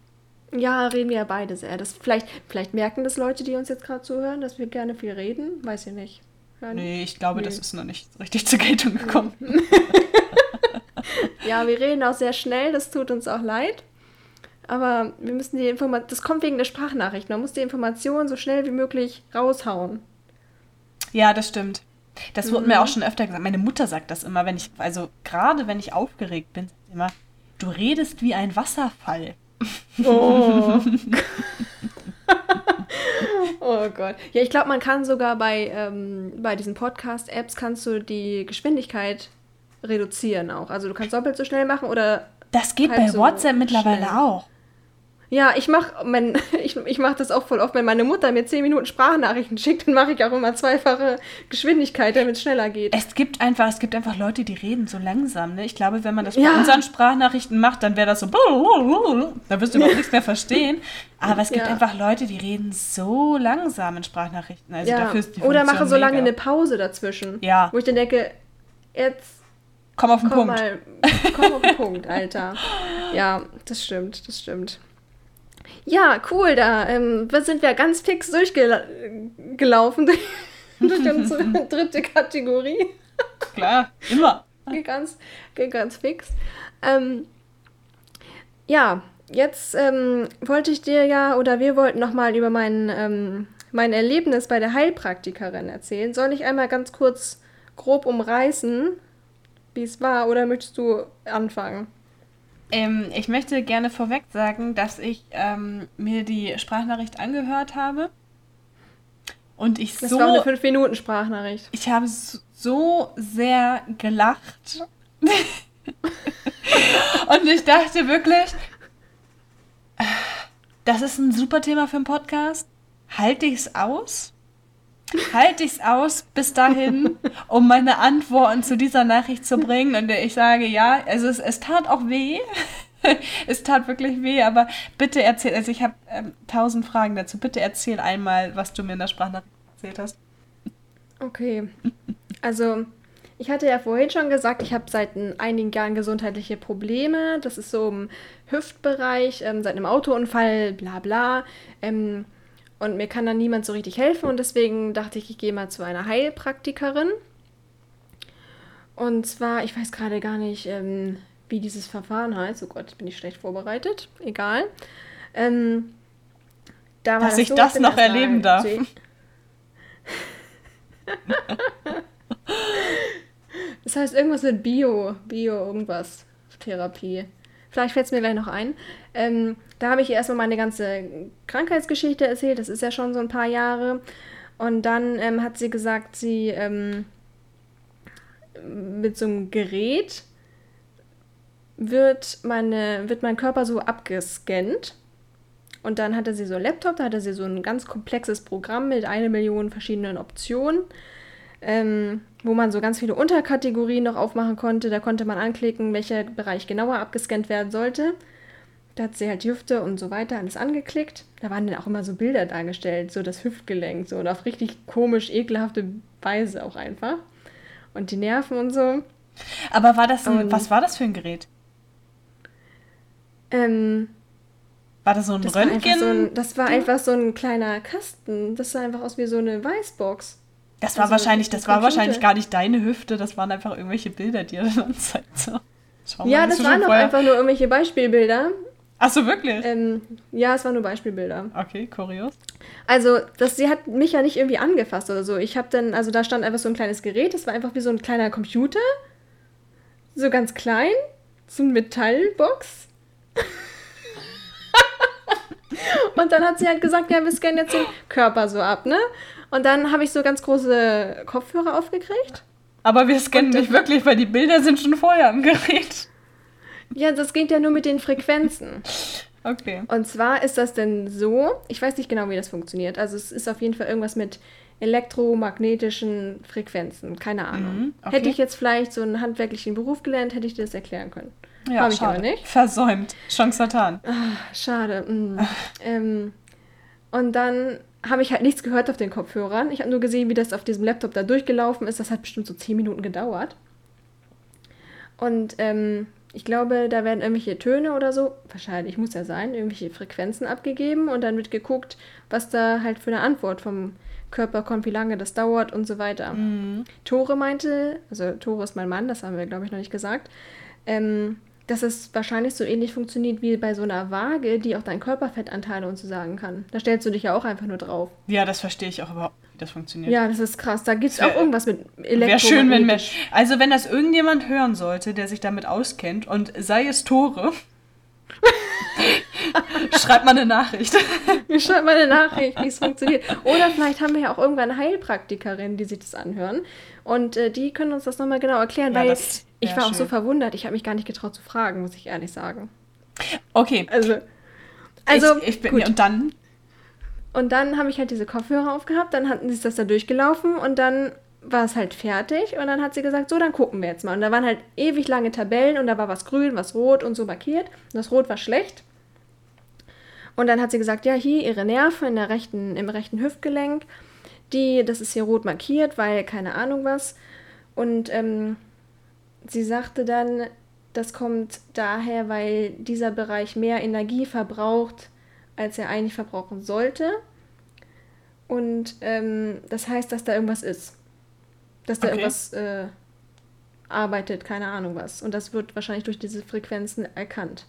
Ja, reden wir ja beide sehr. Das, vielleicht, vielleicht merken das Leute, die uns jetzt gerade zuhören, dass wir gerne viel reden. Weiß ich nicht. Hören? Nee, ich glaube, nee. das ist noch nicht richtig zur Geltung gekommen. ja, wir reden auch sehr schnell, das tut uns auch leid. Aber wir müssen die Information, das kommt wegen der Sprachnachricht. Man muss die Information so schnell wie möglich raushauen. Ja, das stimmt. Das mhm. wurde mir auch schon öfter gesagt. Meine Mutter sagt das immer, wenn ich, also gerade wenn ich aufgeregt bin, immer, du redest wie ein Wasserfall. Oh. oh Gott. Ja, ich glaube, man kann sogar bei, ähm, bei diesen Podcast-Apps kannst du die Geschwindigkeit reduzieren auch. Also du kannst doppelt so schnell machen oder. Das geht bei so WhatsApp mittlerweile schnell. auch. Ja, ich mach, mein, ich, ich mach das auch voll oft, wenn meine Mutter mir 10 Minuten Sprachnachrichten schickt, dann mache ich auch immer zweifache Geschwindigkeit, damit es schneller geht. Es gibt einfach, es gibt einfach Leute, die reden so langsam. Ne? Ich glaube, wenn man das bei ja. unseren Sprachnachrichten macht, dann wäre das so, da wirst du überhaupt nichts mehr verstehen. Aber es gibt ja. einfach Leute, die reden so langsam in Sprachnachrichten. Also ja. dafür ist die Oder mache so lange eine Pause dazwischen. Ja. Wo ich dann denke, jetzt Komm auf den komm Punkt. Mal, komm auf den Punkt, Alter. Ja, das stimmt, das stimmt. Ja, cool, da ähm, sind wir ganz fix durchgelaufen durch unsere dritte Kategorie. Klar, immer. Geht ganz, geht ganz fix. Ähm, ja, jetzt ähm, wollte ich dir ja, oder wir wollten nochmal über mein, ähm, mein Erlebnis bei der Heilpraktikerin erzählen. Soll ich einmal ganz kurz grob umreißen, wie es war, oder möchtest du anfangen? Ähm, ich möchte gerne vorweg sagen, dass ich ähm, mir die Sprachnachricht angehört habe. Und ich das so. Das war eine 5-Minuten-Sprachnachricht. Ich habe so sehr gelacht. und ich dachte wirklich, das ist ein super Thema für einen Podcast. Halte ich es aus? Halte ich es aus bis dahin, um meine Antworten zu dieser Nachricht zu bringen. Und ich sage, ja, also es, es tat auch weh. es tat wirklich weh, aber bitte erzähl, also ich habe ähm, tausend Fragen dazu. Bitte erzähl einmal, was du mir in der Sprachnachricht erzählt hast. Okay. Also, ich hatte ja vorhin schon gesagt, ich habe seit einigen Jahren gesundheitliche Probleme. Das ist so im Hüftbereich, ähm, seit einem Autounfall, bla bla. Ähm, und mir kann dann niemand so richtig helfen und deswegen dachte ich, ich gehe mal zu einer Heilpraktikerin. Und zwar, ich weiß gerade gar nicht, ähm, wie dieses Verfahren heißt. Oh Gott, bin ich schlecht vorbereitet. Egal. Ähm, da Dass das ich so, das noch erleben darf. das heißt irgendwas mit Bio, Bio irgendwas, Therapie. Vielleicht fällt es mir gleich noch ein. Ähm, da habe ich ihr erstmal meine ganze Krankheitsgeschichte erzählt. Das ist ja schon so ein paar Jahre. Und dann ähm, hat sie gesagt, sie ähm, mit so einem Gerät wird, meine, wird mein Körper so abgescannt. Und dann hatte sie so einen Laptop, da hatte sie so ein ganz komplexes Programm mit einer Million verschiedenen Optionen ähm, wo man so ganz viele Unterkategorien noch aufmachen konnte. Da konnte man anklicken, welcher Bereich genauer abgescannt werden sollte. Da hat sie halt Hüfte und so weiter alles angeklickt. Da waren dann auch immer so Bilder dargestellt, so das Hüftgelenk, so und auf richtig komisch, ekelhafte Weise auch einfach. Und die Nerven und so. Aber war das ein, und, was war das für ein Gerät? Ähm, war das so ein das Röntgen? War so ein, das war einfach so ein kleiner Kasten. Das sah einfach aus wie so eine Weißbox. Das war also, wahrscheinlich, das war wahrscheinlich gar nicht deine Hüfte, das waren einfach irgendwelche Bilder, die er dann zeigt. So. Mal, ja, das waren doch einfach nur irgendwelche Beispielbilder. Ach so, wirklich? Ähm, ja, es waren nur Beispielbilder. Okay, kurios. Also, das, sie hat mich ja nicht irgendwie angefasst oder so. Ich habe dann, also da stand einfach so ein kleines Gerät, das war einfach wie so ein kleiner Computer. So ganz klein. So eine Metallbox. und dann hat sie halt gesagt, ja, wir scannen jetzt den Körper so ab, ne? Und dann habe ich so ganz große Kopfhörer aufgekriegt. Aber wir scannen nicht wirklich, weil die Bilder sind schon vorher am Gerät. Ja, das geht ja nur mit den Frequenzen. Okay. Und zwar ist das denn so, ich weiß nicht genau, wie das funktioniert. Also es ist auf jeden Fall irgendwas mit elektromagnetischen Frequenzen. Keine Ahnung. Mhm, okay. Hätte ich jetzt vielleicht so einen handwerklichen Beruf gelernt, hätte ich dir das erklären können. Ja, Habe ich aber nicht. Versäumt. Chance vertan. Ach, schade. Mhm. ähm, und dann habe ich halt nichts gehört auf den Kopfhörern. Ich habe nur gesehen, wie das auf diesem Laptop da durchgelaufen ist. Das hat bestimmt so 10 Minuten gedauert. Und ähm, ich glaube, da werden irgendwelche Töne oder so, wahrscheinlich muss ja sein, irgendwelche Frequenzen abgegeben und dann wird geguckt, was da halt für eine Antwort vom Körper kommt, wie lange das dauert und so weiter. Mhm. Tore meinte, also Tore ist mein Mann, das haben wir, glaube ich, noch nicht gesagt, ähm, dass es wahrscheinlich so ähnlich funktioniert wie bei so einer Waage, die auch deinen Körperfettanteile und so sagen kann. Da stellst du dich ja auch einfach nur drauf. Ja, das verstehe ich auch überhaupt wie das funktioniert. Ja, das ist krass. Da gibt es auch irgendwas mit Elektro. Wäre schön, wenn wir. Also, wenn das irgendjemand hören sollte, der sich damit auskennt und sei es Tore. Schreibt mal eine Nachricht. Schreibt mal eine Nachricht, wie es funktioniert. Oder vielleicht haben wir ja auch irgendwann eine Heilpraktikerin, die sich das anhören. Und äh, die können uns das nochmal genau erklären, ja, weil ich war schön. auch so verwundert. Ich habe mich gar nicht getraut zu fragen, muss ich ehrlich sagen. Okay. Also, also ich, ich bin, gut. und dann? Und dann habe ich halt diese Kopfhörer aufgehabt, dann hatten sie das da durchgelaufen und dann war es halt fertig und dann hat sie gesagt, so, dann gucken wir jetzt mal. Und da waren halt ewig lange Tabellen und da war was grün, was rot und so markiert. Und das Rot war schlecht. Und dann hat sie gesagt, ja, hier ihre Nerven in der rechten, im rechten Hüftgelenk, die, das ist hier rot markiert, weil keine Ahnung was. Und ähm, sie sagte dann, das kommt daher, weil dieser Bereich mehr Energie verbraucht, als er eigentlich verbrauchen sollte. Und ähm, das heißt, dass da irgendwas ist. Dass da okay. irgendwas äh, arbeitet, keine Ahnung was. Und das wird wahrscheinlich durch diese Frequenzen erkannt.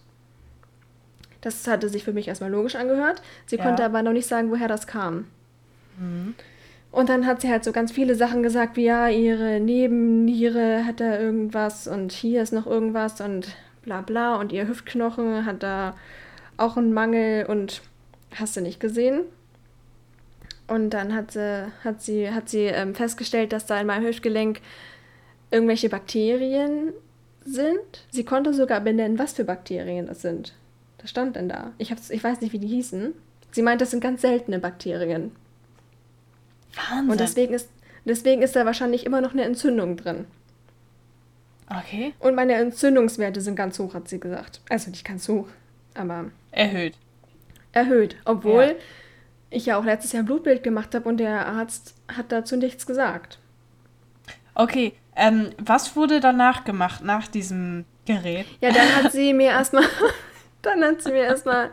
Das hatte sich für mich erstmal logisch angehört. Sie ja. konnte aber noch nicht sagen, woher das kam. Mhm. Und dann hat sie halt so ganz viele Sachen gesagt, wie ja, ihre Nebenniere hat da irgendwas und hier ist noch irgendwas und bla bla und ihr Hüftknochen hat da auch einen Mangel und hast du nicht gesehen. Und dann hat sie, hat sie, hat sie ähm, festgestellt, dass da in meinem Hüftgelenk irgendwelche Bakterien sind. Sie konnte sogar benennen, was für Bakterien das sind. Was stand denn da? Ich, hab's, ich weiß nicht, wie die hießen. Sie meint, das sind ganz seltene Bakterien. Wahnsinn. Und deswegen ist, deswegen ist da wahrscheinlich immer noch eine Entzündung drin. Okay. Und meine Entzündungswerte sind ganz hoch, hat sie gesagt. Also nicht ganz hoch, aber. Erhöht. Erhöht. Obwohl ja. ich ja auch letztes Jahr ein Blutbild gemacht habe und der Arzt hat dazu nichts gesagt. Okay. Ähm, was wurde danach gemacht, nach diesem Gerät? Ja, dann hat sie mir erstmal Dann hat sie mir erstmal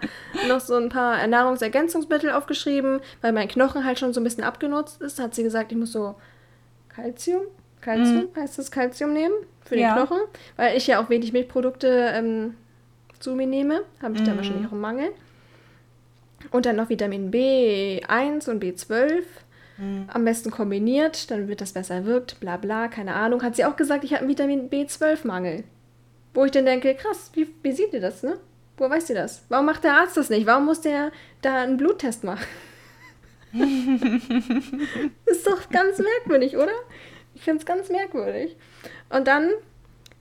noch so ein paar Nahrungsergänzungsmittel aufgeschrieben, weil mein Knochen halt schon so ein bisschen abgenutzt ist. Hat sie gesagt, ich muss so Calcium, Calcium mhm. heißt das Calcium nehmen für den ja. Knochen, weil ich ja auch wenig Milchprodukte ähm, zu mir nehme, habe ich mhm. da wahrscheinlich auch einen Mangel. Und dann noch Vitamin B1 und B12. Mhm. Am besten kombiniert, dann wird das besser wirkt, bla bla, keine Ahnung. Hat sie auch gesagt, ich habe einen Vitamin B12-Mangel. Wo ich dann denke, krass, wie, wie sieht ihr das, ne? Woher weiß sie das? Warum macht der Arzt das nicht? Warum muss der da einen Bluttest machen? ist doch ganz merkwürdig, oder? Ich finde es ganz merkwürdig. Und dann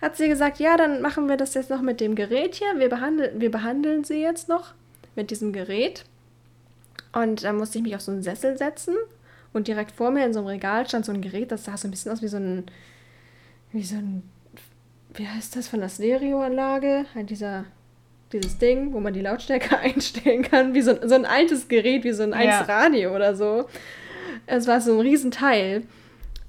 hat sie gesagt, ja, dann machen wir das jetzt noch mit dem Gerät hier. Wir, behandel wir behandeln sie jetzt noch mit diesem Gerät. Und dann musste ich mich auf so einen Sessel setzen. Und direkt vor mir in so einem Regal stand so ein Gerät, das sah so ein bisschen aus wie so ein, wie so ein, wie heißt das, von der Stereoanlage? Halt dieser dieses Ding, wo man die Lautstärke einstellen kann, wie so, so ein altes Gerät, wie so ein altes ja. Radio oder so. Es war so ein Riesenteil.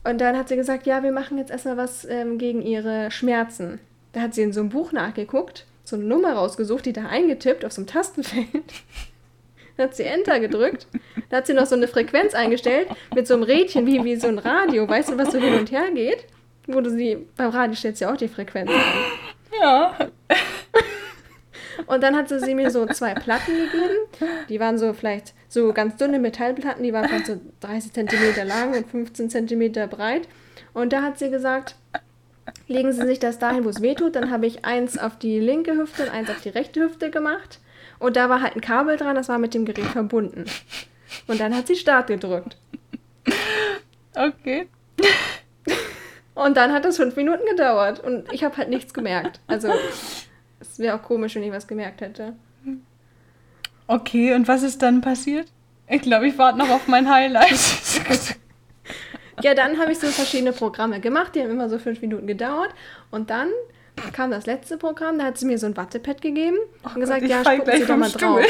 Und dann hat sie gesagt, ja, wir machen jetzt erstmal was ähm, gegen ihre Schmerzen. Da hat sie in so einem Buch nachgeguckt, so eine Nummer rausgesucht, die da eingetippt auf so einem Tastenfeld. dann hat sie Enter gedrückt. Da hat sie noch so eine Frequenz eingestellt mit so einem Rädchen wie, wie so ein Radio, weißt du, was so hin und her geht? Wo du sie, beim Radio stellst du ja auch die Frequenz ein. Ja. Und dann hat sie, sie mir so zwei Platten gegeben. Die waren so vielleicht so ganz dünne Metallplatten, die waren vielleicht so 30 cm lang und 15 cm breit. Und da hat sie gesagt, legen Sie sich das dahin, wo es weh tut. Dann habe ich eins auf die linke Hüfte und eins auf die rechte Hüfte gemacht. Und da war halt ein Kabel dran, das war mit dem Gerät verbunden. Und dann hat sie Start gedrückt. Okay. Und dann hat es fünf Minuten gedauert und ich habe halt nichts gemerkt. Also es wäre auch komisch, wenn ich was gemerkt hätte. Okay, und was ist dann passiert? Ich glaube, ich warte noch auf mein Highlight. ja, dann habe ich so verschiedene Programme gemacht, die haben immer so fünf Minuten gedauert. Und dann kam das letzte Programm, da hat sie mir so ein Wattepad gegeben oh und gesagt, Gott, ja, spucken Sie da mal drauf.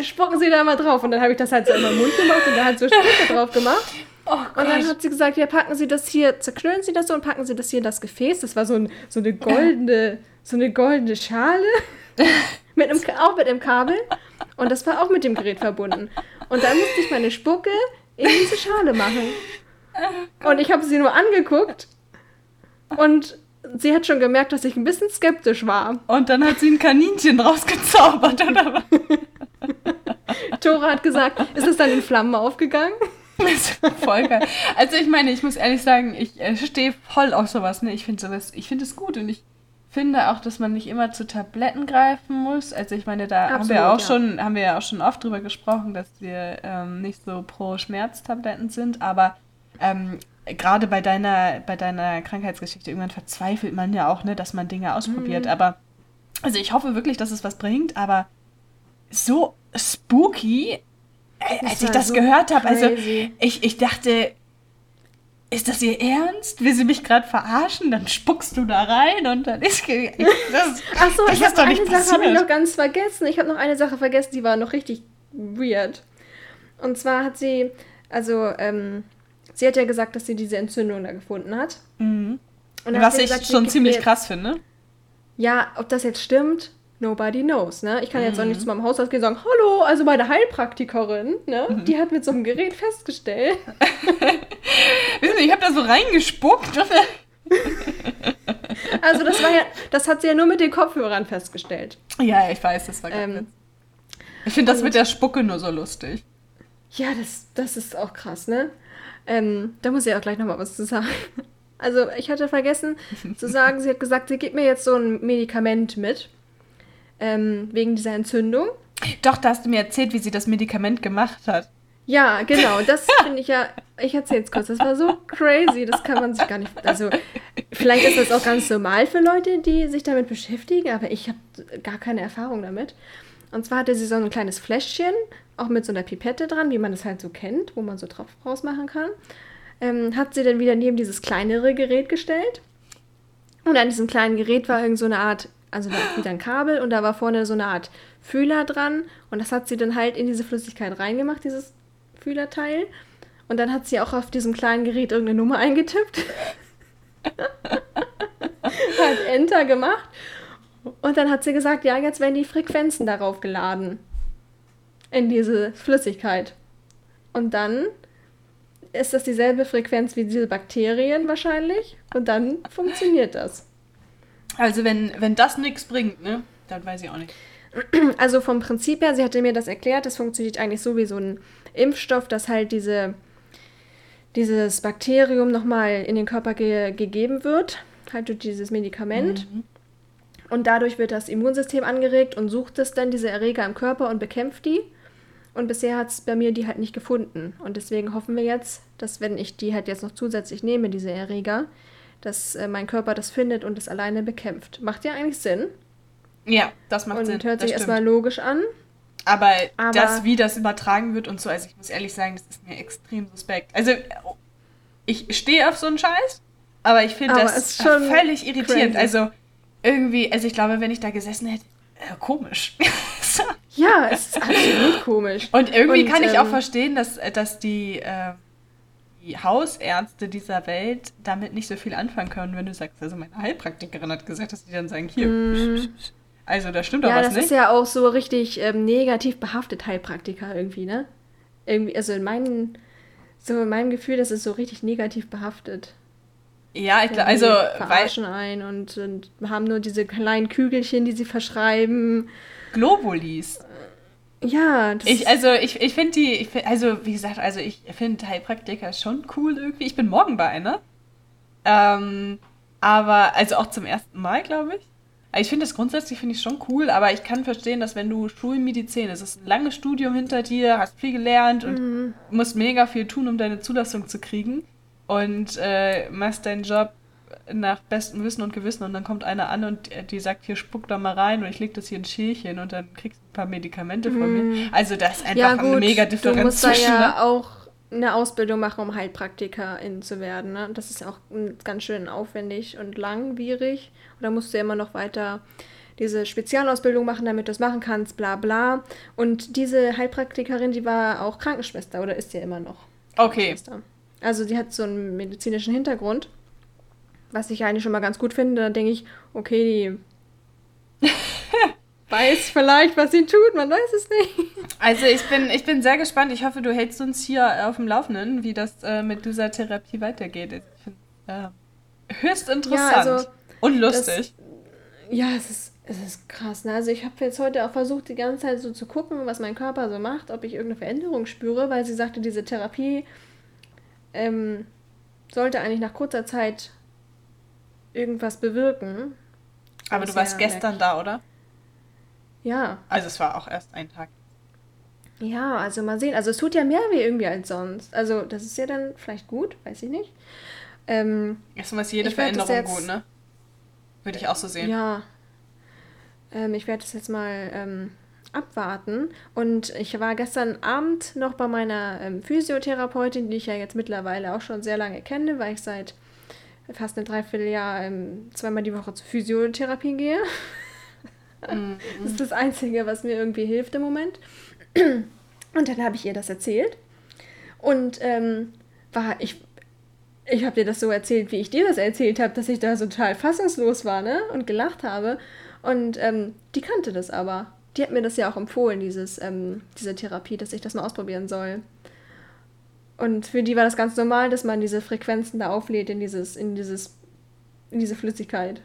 spucken Sie da mal drauf. Und dann habe ich das halt so in meinen Mund gemacht und da hat so Sprüche drauf gemacht. Oh und dann hat sie gesagt, ja, packen Sie das hier, zerknüllen Sie das so und packen Sie das hier in das Gefäß. Das war so, ein, so eine goldene, so eine goldene Schale. mit einem, auch mit einem Kabel. Und das war auch mit dem Gerät verbunden. Und dann musste ich meine Spucke in diese Schale machen. Und ich habe sie nur angeguckt. Und sie hat schon gemerkt, dass ich ein bisschen skeptisch war. Und dann hat sie ein Kaninchen rausgezaubert, oder was? Tora hat gesagt, ist es dann in Flammen aufgegangen? voll geil. Also ich meine, ich muss ehrlich sagen, ich äh, stehe voll auf sowas. Ne? Ich finde sowas, ich finde es gut und ich finde auch, dass man nicht immer zu Tabletten greifen muss. Also ich meine, da Absolut, haben wir auch ja. schon, haben wir ja auch schon oft drüber gesprochen, dass wir ähm, nicht so pro Schmerztabletten sind, aber ähm, gerade bei deiner, bei deiner Krankheitsgeschichte, irgendwann verzweifelt man ja auch, ne, dass man Dinge ausprobiert. Mhm. Aber also ich hoffe wirklich, dass es was bringt, aber so spooky, als ich das so gehört habe. Also ich, ich dachte, ist das ihr Ernst? Will sie mich gerade verarschen? Dann spuckst du da rein und dann ist das. Ach so, das ich habe eine Sache habe ich noch ganz vergessen. Ich habe noch eine Sache vergessen, die war noch richtig weird. Und zwar hat sie, also ähm, sie hat ja gesagt, dass sie diese Entzündung da gefunden hat. Mhm. Was ich gesagt, schon ziemlich krass finde. Ja, ob das jetzt stimmt, nobody knows, ne? Ich kann mhm. jetzt auch nicht mhm. zu meinem Hausarzt gehen und sagen, hallo, also meine Heilpraktikerin, ne? Mhm. Die hat mit so einem Gerät festgestellt. Wissen Sie, ich habe da so reingespuckt. also das war ja, das hat sie ja nur mit den Kopfhörern festgestellt. Ja, ich weiß, das war ganz ähm, Ich finde das mit der Spucke nur so lustig. Ja, das, das ist auch krass, ne? Ähm, da muss ich auch gleich nochmal was zu sagen. Also ich hatte vergessen zu sagen, sie hat gesagt, sie gibt mir jetzt so ein Medikament mit ähm, wegen dieser Entzündung. Doch, da hast du mir erzählt, wie sie das Medikament gemacht hat. Ja, genau. Das finde ich ja. Ich erzähle es kurz. Das war so crazy. Das kann man sich gar nicht. Also, vielleicht ist das auch ganz normal für Leute, die sich damit beschäftigen, aber ich habe gar keine Erfahrung damit. Und zwar hatte sie so ein kleines Fläschchen, auch mit so einer Pipette dran, wie man es halt so kennt, wo man so drauf rausmachen kann. Ähm, hat sie dann wieder neben dieses kleinere Gerät gestellt. Und an diesem kleinen Gerät war irgend so eine Art also da ist wieder ein Kabel und da war vorne so eine Art Fühler dran und das hat sie dann halt in diese Flüssigkeit reingemacht, dieses Fühlerteil. Und dann hat sie auch auf diesem kleinen Gerät irgendeine Nummer eingetippt. hat Enter gemacht. Und dann hat sie gesagt, ja, jetzt werden die Frequenzen darauf geladen. In diese Flüssigkeit. Und dann ist das dieselbe Frequenz wie diese Bakterien wahrscheinlich. Und dann funktioniert das. Also wenn, wenn das nichts bringt, ne, dann weiß ich auch nicht. Also vom Prinzip her, sie hatte mir das erklärt, das funktioniert eigentlich so wie so ein Impfstoff, dass halt diese, dieses Bakterium nochmal in den Körper ge gegeben wird, halt durch dieses Medikament. Mhm. Und dadurch wird das Immunsystem angeregt und sucht es dann diese Erreger im Körper und bekämpft die. Und bisher hat es bei mir die halt nicht gefunden. Und deswegen hoffen wir jetzt, dass wenn ich die halt jetzt noch zusätzlich nehme, diese Erreger, dass äh, mein Körper das findet und es alleine bekämpft. Macht ja eigentlich Sinn. Ja, das macht und Sinn. Und hört sich erstmal logisch an. Aber, aber, das, wie das übertragen wird und so, also ich muss ehrlich sagen, das ist mir extrem suspekt. Also, ich stehe auf so einen Scheiß, aber ich finde das völlig irritierend. Crazy. Also, irgendwie, also ich glaube, wenn ich da gesessen hätte, äh, komisch. ja, es ist absolut komisch. Und irgendwie und, kann ich ähm, auch verstehen, dass, dass die. Äh, die Hausärzte dieser Welt damit nicht so viel anfangen können, wenn du sagst, also meine Heilpraktikerin hat gesagt, dass die dann sagen, hier, mm. also da stimmt doch ja, was nicht. Ja, das ist ja auch so richtig ähm, negativ behaftet, Heilpraktiker irgendwie, ne? Irgendwie, also in meinem, so in meinem Gefühl, das ist so richtig negativ behaftet. Ja, ich glaube, also. Verarschen ein und, und haben nur diese kleinen Kügelchen, die sie verschreiben. Globulis. Ja, das ich, also ich, ich finde die, ich find, also wie gesagt, also ich finde Heilpraktiker schon cool irgendwie. Ich bin morgen bei einer. Ähm, aber, also auch zum ersten Mal, glaube ich. Ich finde das grundsätzlich finde ich schon cool, aber ich kann verstehen, dass wenn du Schulmedizin, es ist ein langes Studium hinter dir, hast viel gelernt und mhm. musst mega viel tun, um deine Zulassung zu kriegen und äh, machst deinen Job nach bestem Wissen und Gewissen und dann kommt einer an und die sagt, hier spuck da mal rein und ich leg das hier in Schälchen und dann kriegst paar Medikamente von mm. mir. Mhm. Also das ist einfach ja, gut, eine mega Differenz du musst zwischen, da ja ne? auch eine Ausbildung machen, um Heilpraktikerin zu werden. Ne? Das ist auch ganz schön aufwendig und langwierig. Und da musst du ja immer noch weiter diese Spezialausbildung machen, damit du es machen kannst, bla bla. Und diese Heilpraktikerin, die war auch Krankenschwester oder ist ja immer noch. Okay. Also sie hat so einen medizinischen Hintergrund, was ich eigentlich schon mal ganz gut finde. Da denke ich, okay, die weiß vielleicht, was sie tut, man weiß es nicht. Also ich bin, ich bin sehr gespannt. Ich hoffe, du hältst uns hier auf dem Laufenden, wie das äh, mit dieser Therapie weitergeht. Ich finde äh, höchst interessant ja, also, und lustig. Das, ja, es ist, es ist krass. Ne? Also ich habe jetzt heute auch versucht, die ganze Zeit so zu gucken, was mein Körper so macht, ob ich irgendeine Veränderung spüre, weil sie sagte, diese Therapie ähm, sollte eigentlich nach kurzer Zeit irgendwas bewirken. Aber du warst gestern da, oder? Ja. Also es war auch erst ein Tag. Ja, also mal sehen. Also es tut ja mehr weh irgendwie als sonst. Also das ist ja dann vielleicht gut, weiß ich nicht. Ähm, Erstmal ist jede Veränderung jetzt, gut, ne? Würde ich auch so sehen. Ja. Ähm, ich werde das jetzt mal ähm, abwarten. Und ich war gestern Abend noch bei meiner ähm, Physiotherapeutin, die ich ja jetzt mittlerweile auch schon sehr lange kenne, weil ich seit fast einem Dreivierteljahr ähm, zweimal die Woche zur Physiotherapie gehe. Mhm. Das ist das Einzige, was mir irgendwie hilft im Moment. Und dann habe ich ihr das erzählt. Und ähm, war ich, ich habe dir das so erzählt, wie ich dir das erzählt habe, dass ich da so total fassungslos war, ne? Und gelacht habe. Und ähm, die kannte das aber. Die hat mir das ja auch empfohlen, dieses, ähm, diese Therapie, dass ich das mal ausprobieren soll. Und für die war das ganz normal, dass man diese Frequenzen da auflädt in dieses, in dieses, in diese Flüssigkeit.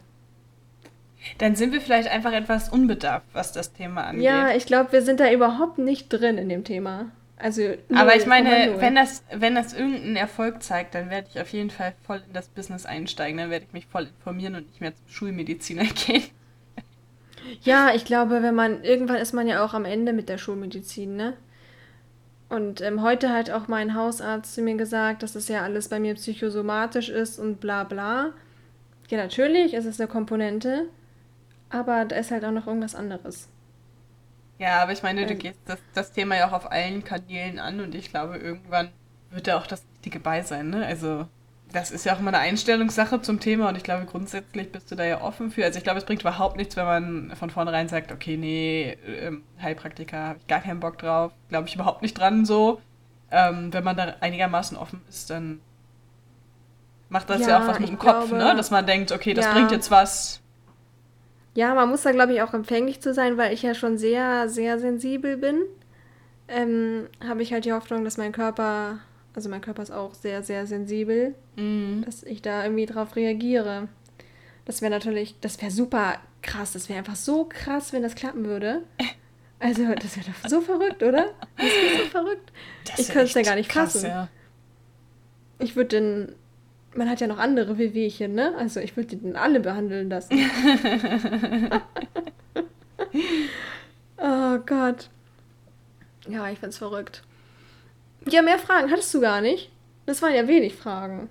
Dann sind wir vielleicht einfach etwas unbedarft, was das Thema angeht. Ja, ich glaube, wir sind da überhaupt nicht drin in dem Thema. Also null, Aber ich meine, wenn das, wenn das irgendeinen Erfolg zeigt, dann werde ich auf jeden Fall voll in das Business einsteigen. Dann werde ich mich voll informieren und nicht mehr zum Schulmediziner gehen. Ja, ich glaube, wenn man irgendwann ist man ja auch am Ende mit der Schulmedizin, ne? Und ähm, heute hat auch mein Hausarzt zu mir gesagt, dass das ja alles bei mir psychosomatisch ist und bla bla. Ja, natürlich ist es eine Komponente, aber da ist halt auch noch irgendwas anderes. Ja, aber ich meine, du ähm. gehst das, das Thema ja auch auf allen Kanälen an und ich glaube, irgendwann wird da auch das Richtige bei sein, ne? Also, das ist ja auch immer eine Einstellungssache zum Thema und ich glaube, grundsätzlich bist du da ja offen für. Also, ich glaube, es bringt überhaupt nichts, wenn man von vornherein sagt, okay, nee, ähm, Heilpraktiker habe ich gar keinen Bock drauf, glaube ich überhaupt nicht dran so. Ähm, wenn man da einigermaßen offen ist, dann macht das ja, ja auch was mit dem Kopf, glaube, ne? Dass man denkt, okay, das ja. bringt jetzt was, ja, man muss da, glaube ich, auch empfänglich zu sein, weil ich ja schon sehr, sehr sensibel bin. Ähm, habe ich halt die Hoffnung, dass mein Körper, also mein Körper ist auch sehr, sehr sensibel, mhm. dass ich da irgendwie drauf reagiere. Das wäre natürlich, das wäre super krass. Das wäre einfach so krass, wenn das klappen würde. Also, das wäre doch so verrückt, oder? Das wäre so verrückt. Das ich könnte es ja gar nicht krass, fassen. Ja. Ich würde den man hat ja noch andere Wehwehchen, ne? Also ich würde die dann alle behandeln lassen. oh Gott. Ja, ich find's verrückt. Ja, mehr Fragen hattest du gar nicht. Das waren ja wenig Fragen.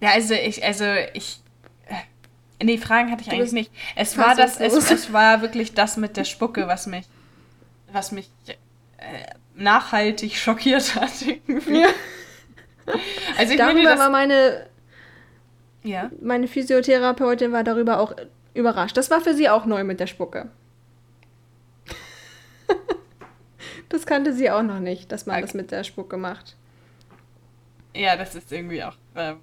Ja, also ich, also ich. Äh, nee, Fragen hatte ich eigentlich nicht. Es war das, es, es, war wirklich das mit der Spucke, was mich, was mich äh, nachhaltig schockiert hat. Irgendwie. Ja. Also ich darüber meine, war meine, ja. meine Physiotherapeutin war darüber auch überrascht. Das war für sie auch neu mit der Spucke. das kannte sie auch noch nicht, dass man okay. das mit der Spucke macht. Ja, das ist irgendwie auch äh,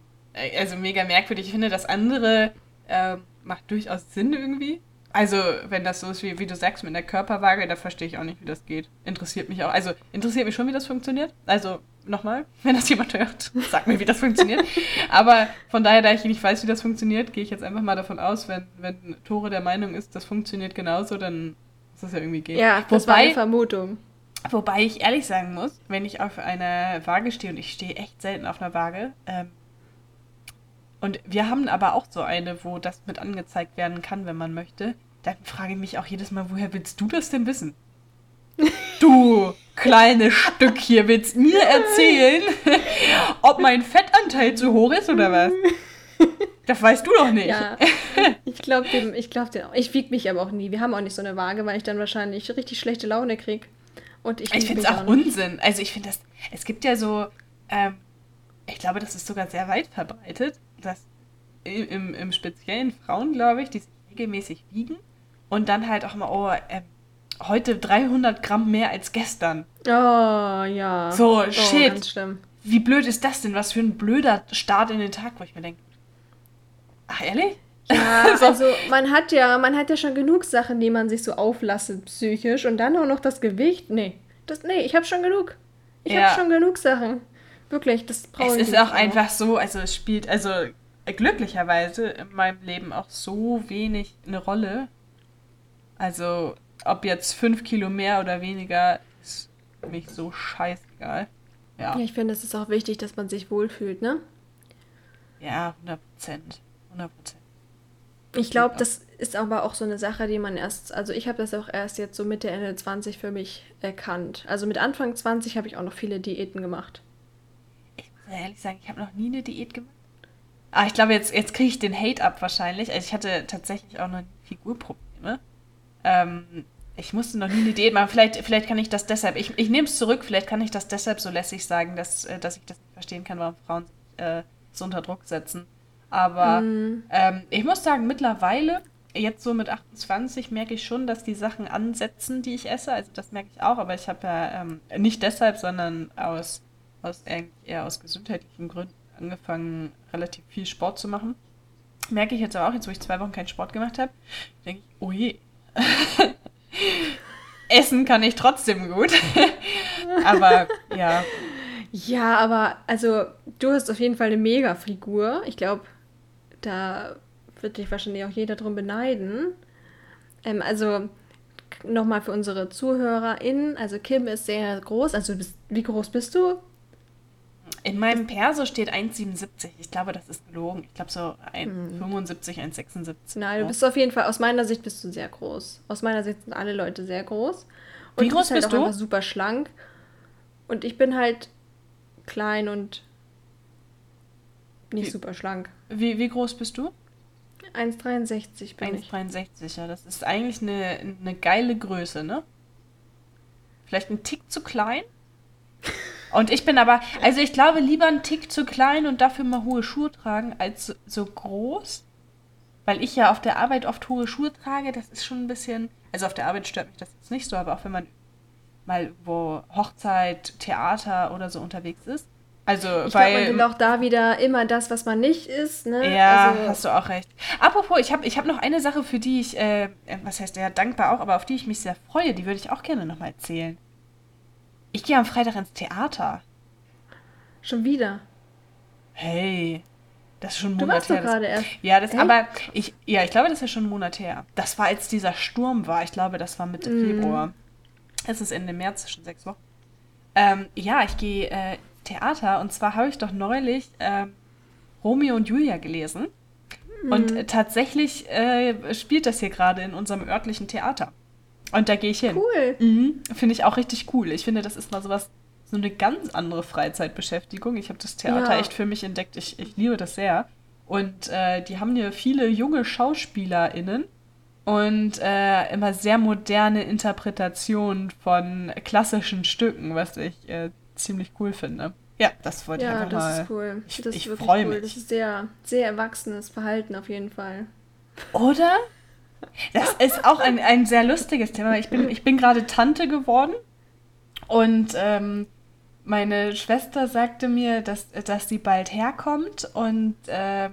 also mega merkwürdig. Ich finde, das andere äh, macht durchaus Sinn irgendwie. Also, wenn das so ist, wie, wie du sagst, mit der Körperwaage, da verstehe ich auch nicht, wie das geht. Interessiert mich auch. Also, interessiert mich schon, wie das funktioniert. Also, nochmal, wenn das jemand hört, sag mir, wie das funktioniert. Aber von daher, da ich nicht weiß, wie das funktioniert, gehe ich jetzt einfach mal davon aus, wenn, wenn Tore der Meinung ist, das funktioniert genauso, dann muss das ja irgendwie gehen. Ja, das Wobei, war eine Vermutung. Wobei ich ehrlich sagen muss, wenn ich auf einer Waage stehe, und ich stehe echt selten auf einer Waage, ähm, und wir haben aber auch so eine, wo das mit angezeigt werden kann, wenn man möchte, dann frage ich mich auch jedes Mal, woher willst du das denn wissen? Du kleines Stück hier willst mir erzählen, ob mein Fettanteil zu hoch ist oder was? Das weißt du doch nicht. Ja, ich glaube dem, ich glaube dem. Ich wiege mich aber auch nie. Wir haben auch nicht so eine Waage, weil ich dann wahrscheinlich richtig schlechte Laune kriege. Und ich, ich finde es auch, auch Unsinn. Also ich finde das, es gibt ja so, ähm, ich glaube, das ist sogar sehr weit verbreitet, dass im, im speziellen Frauen, glaube ich, die sich regelmäßig wiegen und dann halt auch mal, oh, äh, heute 300 Gramm mehr als gestern. Oh, ja. So, oh, shit. Wie blöd ist das denn? Was für ein blöder Start in den Tag, wo ich mir denke, ach, ehrlich? Ja, so. also man hat ja, man hat ja schon genug Sachen, die man sich so auflastet psychisch und dann auch noch das Gewicht. Nee, das, nee, ich habe schon genug. Ich ja. habe schon genug Sachen. Wirklich, das brauche ich. Es ist auch, einfach so, also es spielt also glücklicherweise in meinem Leben auch so wenig eine Rolle. Also ob jetzt fünf Kilo mehr oder weniger ist für mich so scheißegal. Ja. ja, ich finde, es ist auch wichtig, dass man sich wohlfühlt, ne? Ja, 100 Prozent. 100 Prozent. Ich glaube, das ist aber auch so eine Sache, die man erst, also ich habe das auch erst jetzt so Mitte, Ende 20 für mich erkannt. Also mit Anfang 20 habe ich auch noch viele Diäten gemacht. Ehrlich sagen, ich habe noch nie eine Diät gemacht. Ah, ich glaube, jetzt, jetzt kriege ich den Hate ab wahrscheinlich. Also ich hatte tatsächlich auch noch Figurprobleme. Ähm, ich musste noch nie eine Diät machen. Vielleicht, vielleicht kann ich das deshalb, ich, ich nehme es zurück, vielleicht kann ich das deshalb so lässig sagen, dass, äh, dass ich das nicht verstehen kann, warum Frauen sich äh, so unter Druck setzen. Aber mm. ähm, ich muss sagen, mittlerweile, jetzt so mit 28, merke ich schon, dass die Sachen ansetzen, die ich esse. Also das merke ich auch, aber ich habe ja ähm, nicht deshalb, sondern aus, aus eher aus gesundheitlichen Gründen angefangen, relativ viel Sport zu machen. Merke ich jetzt aber auch, jetzt wo ich zwei Wochen keinen Sport gemacht habe, denke ich, oh je. Essen kann ich trotzdem gut. aber ja. Ja, aber also du hast auf jeden Fall eine Mega-Figur. Ich glaube, da wird dich wahrscheinlich auch jeder drum beneiden. Ähm, also nochmal für unsere ZuhörerInnen. Also Kim ist sehr groß. Also bist, wie groß bist du? In meinem Perso steht 1,77. Ich glaube, das ist gelogen. Ich glaube so 1,75, hm. 1,76. Nein, du bist auf jeden Fall, aus meiner Sicht bist du sehr groß. Aus meiner Sicht sind alle Leute sehr groß. Und Wie groß du bist, halt bist auch du? einfach super schlank. Und ich bin halt klein und nicht wie, super schlank. Wie, wie groß bist du? 1,63 bin 1, ich. 1,63, ja. Das ist eigentlich eine, eine geile Größe, ne? Vielleicht ein Tick zu klein? Und ich bin aber, also ich glaube, lieber ein Tick zu klein und dafür mal hohe Schuhe tragen, als so groß. Weil ich ja auf der Arbeit oft hohe Schuhe trage, das ist schon ein bisschen. Also auf der Arbeit stört mich das jetzt nicht so, aber auch wenn man mal wo Hochzeit, Theater oder so unterwegs ist. Also, ich weil. Glaub, man will auch da wieder immer das, was man nicht ist, ne? Ja, also, hast du auch recht. Apropos, ich habe ich hab noch eine Sache, für die ich, äh, was heißt ja, dankbar auch, aber auf die ich mich sehr freue, die würde ich auch gerne nochmal erzählen. Ich gehe am Freitag ins Theater. Schon wieder? Hey, das ist schon ein du Monat her. gerade erst. Ja, das, aber ich, ja, ich glaube, das ist schon ein Monat her. Das war, als dieser Sturm war. Ich glaube, das war Mitte mm. Februar. Es ist Ende März, schon sechs Wochen. Ähm, ja, ich gehe äh, Theater und zwar habe ich doch neulich äh, Romeo und Julia gelesen. Mm. Und äh, tatsächlich äh, spielt das hier gerade in unserem örtlichen Theater. Und da gehe ich hin. Cool. Mhm. Finde ich auch richtig cool. Ich finde, das ist mal sowas, so eine ganz andere Freizeitbeschäftigung. Ich habe das Theater ja. echt für mich entdeckt. Ich, ich liebe das sehr. Und äh, die haben hier viele junge SchauspielerInnen und äh, immer sehr moderne Interpretationen von klassischen Stücken, was ich äh, ziemlich cool finde. Ja, das wollte ja, ich einfach mal. Ja, das ist cool. Ich, das ich freue cool. mich. Das ist sehr, sehr erwachsenes Verhalten auf jeden Fall. Oder? Das ist auch ein, ein sehr lustiges Thema. Ich bin, ich bin gerade Tante geworden und ähm, meine Schwester sagte mir, dass, dass sie bald herkommt und äh,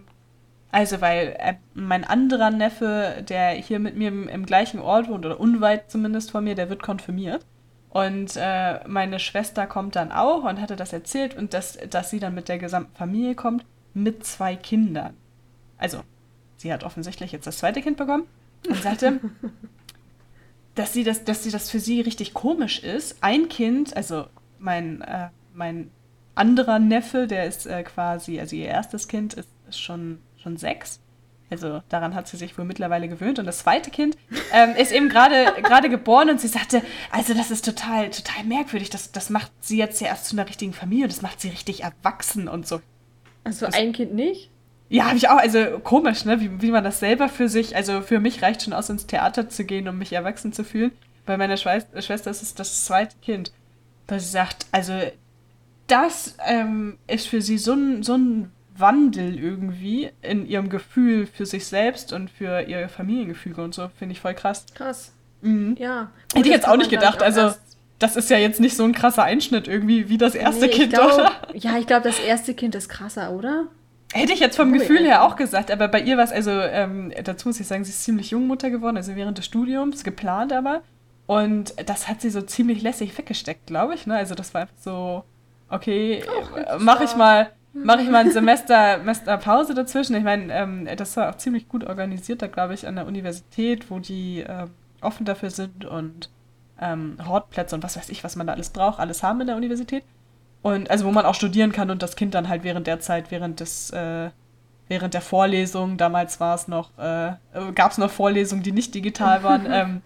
also weil äh, mein anderer Neffe, der hier mit mir im, im, gleichen Ort wohnt oder unweit zumindest von mir, der wird konfirmiert. Und äh, meine Schwester kommt dann auch und hatte das erzählt und dass, dass sie dann mit der gesamten Familie kommt, mit zwei Kindern. Also, sie hat offensichtlich jetzt das zweite Kind bekommen und sagte, dass sie das, dass sie das für sie richtig komisch ist. Ein Kind, also mein, äh, mein anderer Neffe, der ist äh, quasi, also ihr erstes Kind ist, ist schon, schon sechs. Also daran hat sie sich wohl mittlerweile gewöhnt. Und das zweite Kind ähm, ist eben gerade geboren und sie sagte, also das ist total, total merkwürdig. Das, das macht sie jetzt ja erst zu einer richtigen Familie und das macht sie richtig erwachsen und so. Also ein Kind nicht? Ja, habe ich auch. Also komisch, ne? Wie, wie man das selber für sich, also für mich reicht schon aus, ins Theater zu gehen, um mich erwachsen zu fühlen. Bei meiner Schweiz Schwester ist es das zweite Kind. Dass sie sagt, also das ähm, ist für sie so ein, so ein Wandel irgendwie in ihrem Gefühl für sich selbst und für ihr Familiengefüge und so, finde ich voll krass. Krass. Mhm. Ja. Gut, Hätte ich jetzt auch nicht gedacht. Auch also, das ist ja jetzt nicht so ein krasser Einschnitt irgendwie wie das erste nee, Kind, glaub, oder? Ja, ich glaube, das erste Kind ist krasser, oder? Hätte ich jetzt vom oh, Gefühl her auch gesagt, aber bei ihr war es, also ähm, dazu muss ich sagen, sie ist ziemlich jung Mutter geworden, also während des Studiums, geplant aber. Und das hat sie so ziemlich lässig weggesteckt, glaube ich. Ne? Also das war einfach so, okay, mache ich mal mache ich mal ein Semester, Semester Pause dazwischen. Ich meine, ähm, das war auch ziemlich gut organisiert, da glaube ich, an der Universität, wo die äh, offen dafür sind und ähm, Hortplätze und was weiß ich, was man da alles braucht, alles haben in der Universität. Und also wo man auch studieren kann und das Kind dann halt während der Zeit, während des, äh, während der Vorlesung, damals war es noch, äh, gab es noch Vorlesungen, die nicht digital waren, ähm,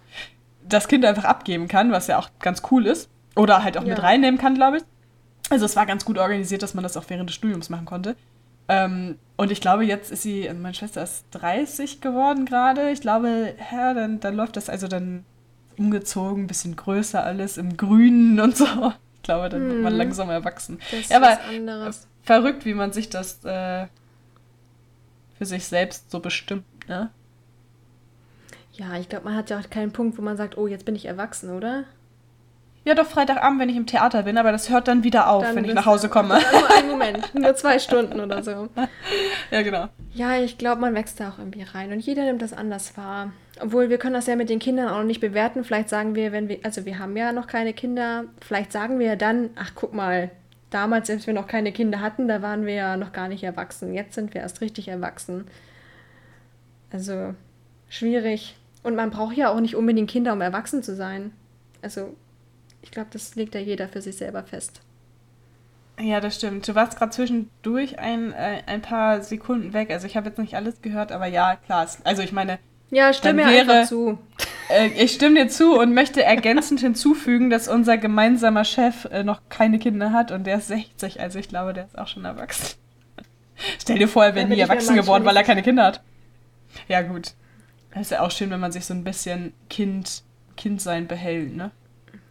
das Kind einfach abgeben kann, was ja auch ganz cool ist. Oder halt auch ja. mit reinnehmen kann, glaube ich. Also es war ganz gut organisiert, dass man das auch während des Studiums machen konnte. Ähm, und ich glaube, jetzt ist sie, also meine Schwester ist 30 geworden gerade. Ich glaube, ja, dann, dann läuft das also dann umgezogen, ein bisschen größer alles im Grünen und so. Ich glaube, dann wird man hm. langsam erwachsen. Das ist ja, aber anderes. verrückt, wie man sich das äh, für sich selbst so bestimmt, ne? Ja, ich glaube, man hat ja auch keinen Punkt, wo man sagt, oh, jetzt bin ich erwachsen, oder? Ja, doch Freitagabend, wenn ich im Theater bin, aber das hört dann wieder auf, dann wenn ich nach Hause komme. Nur einen Moment, nur zwei Stunden oder so. Ja, genau. Ja, ich glaube, man wächst da auch irgendwie rein und jeder nimmt das anders wahr. Obwohl, wir können das ja mit den Kindern auch noch nicht bewerten. Vielleicht sagen wir, wenn wir, also wir haben ja noch keine Kinder, vielleicht sagen wir ja dann, ach guck mal, damals, als wir noch keine Kinder hatten, da waren wir ja noch gar nicht erwachsen. Jetzt sind wir erst richtig erwachsen. Also, schwierig. Und man braucht ja auch nicht unbedingt Kinder, um erwachsen zu sein. Also, ich glaube, das legt ja jeder für sich selber fest. Ja, das stimmt. Du warst gerade zwischendurch ein, äh, ein paar Sekunden weg. Also ich habe jetzt nicht alles gehört, aber ja, klar. Also ich meine. Ja, stimme mir einfach zu. Äh, ich stimme dir zu und möchte ergänzend hinzufügen, dass unser gemeinsamer Chef äh, noch keine Kinder hat und der ist 60. Also ich glaube, der ist auch schon erwachsen. Stell dir vor, er wäre nie erwachsen geworden, weil er keine Kinder hat. Ja, gut. Das ist ja auch schön, wenn man sich so ein bisschen Kind, Kindsein behält, ne?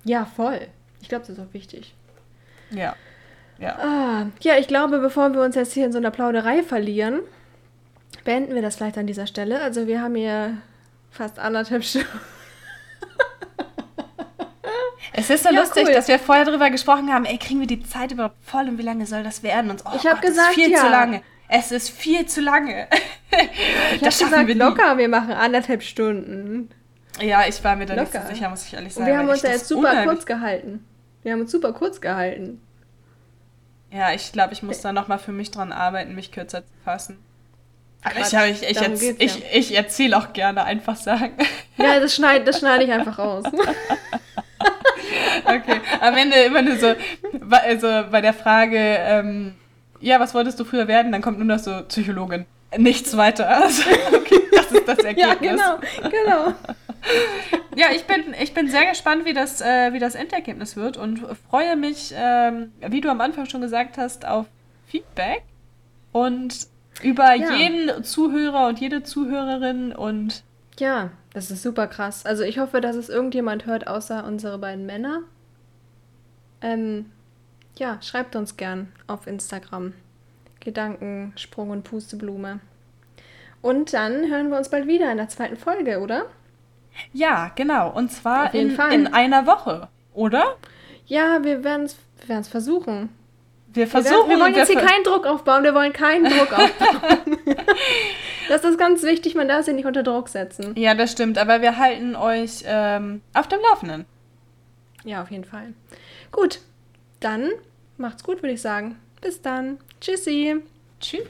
Ja, voll. Ich glaube, das ist auch wichtig. Ja. Ja. Ah, ja, ich glaube, bevor wir uns jetzt hier in so einer Plauderei verlieren, beenden wir das vielleicht an dieser Stelle. Also wir haben hier fast anderthalb Stunden. Es ist so ja, lustig, cool. dass wir vorher darüber gesprochen haben, ey, kriegen wir die Zeit überhaupt voll und wie lange soll das werden? Und, oh ich habe gesagt, viel ja. zu lange. Es ist viel zu lange. ich habe gesagt, wir locker, wir machen anderthalb Stunden. Ja, ich war mir da Locker. nicht so sicher, muss ich ehrlich sagen. Und wir haben uns ja jetzt super kurz gehalten. Wir haben uns super kurz gehalten. Ja, ich glaube, ich muss da nochmal für mich dran arbeiten, mich kürzer zu fassen. Aber ich, ich, ich, jetzt, ich, ja. ich erzähle auch gerne einfach sagen. Ja, das schneide das schneid ich einfach raus. okay, am Ende immer nur so, also bei der Frage, ähm, ja, was wolltest du früher werden? Dann kommt nur noch so Psychologin. Nichts weiter. Also, okay, das ist das Ergebnis. ja, genau, genau ja, ich bin, ich bin sehr gespannt, wie das, äh, wie das Endergebnis wird und freue mich, ähm, wie du am Anfang schon gesagt hast, auf Feedback und über ja. jeden Zuhörer und jede Zuhörerin und. Ja, das ist super krass. Also ich hoffe, dass es irgendjemand hört, außer unsere beiden Männer. Ähm, ja, schreibt uns gern auf Instagram. Gedanken, Sprung und Pusteblume. Und dann hören wir uns bald wieder in der zweiten Folge, oder? Ja, genau. Und zwar in, in, einer Woche, oder? Ja, wir werden es wir versuchen. Wir versuchen. Wir, wir wollen jetzt hier keinen Druck aufbauen. Wir wollen keinen Druck aufbauen. das ist ganz wichtig. Man darf sie nicht unter Druck setzen. Ja, das stimmt. Aber wir halten euch ähm, auf dem Laufenden. Ja, auf jeden Fall. Gut, dann macht's gut, würde ich sagen. Bis dann. Tschüssi. Tschüss.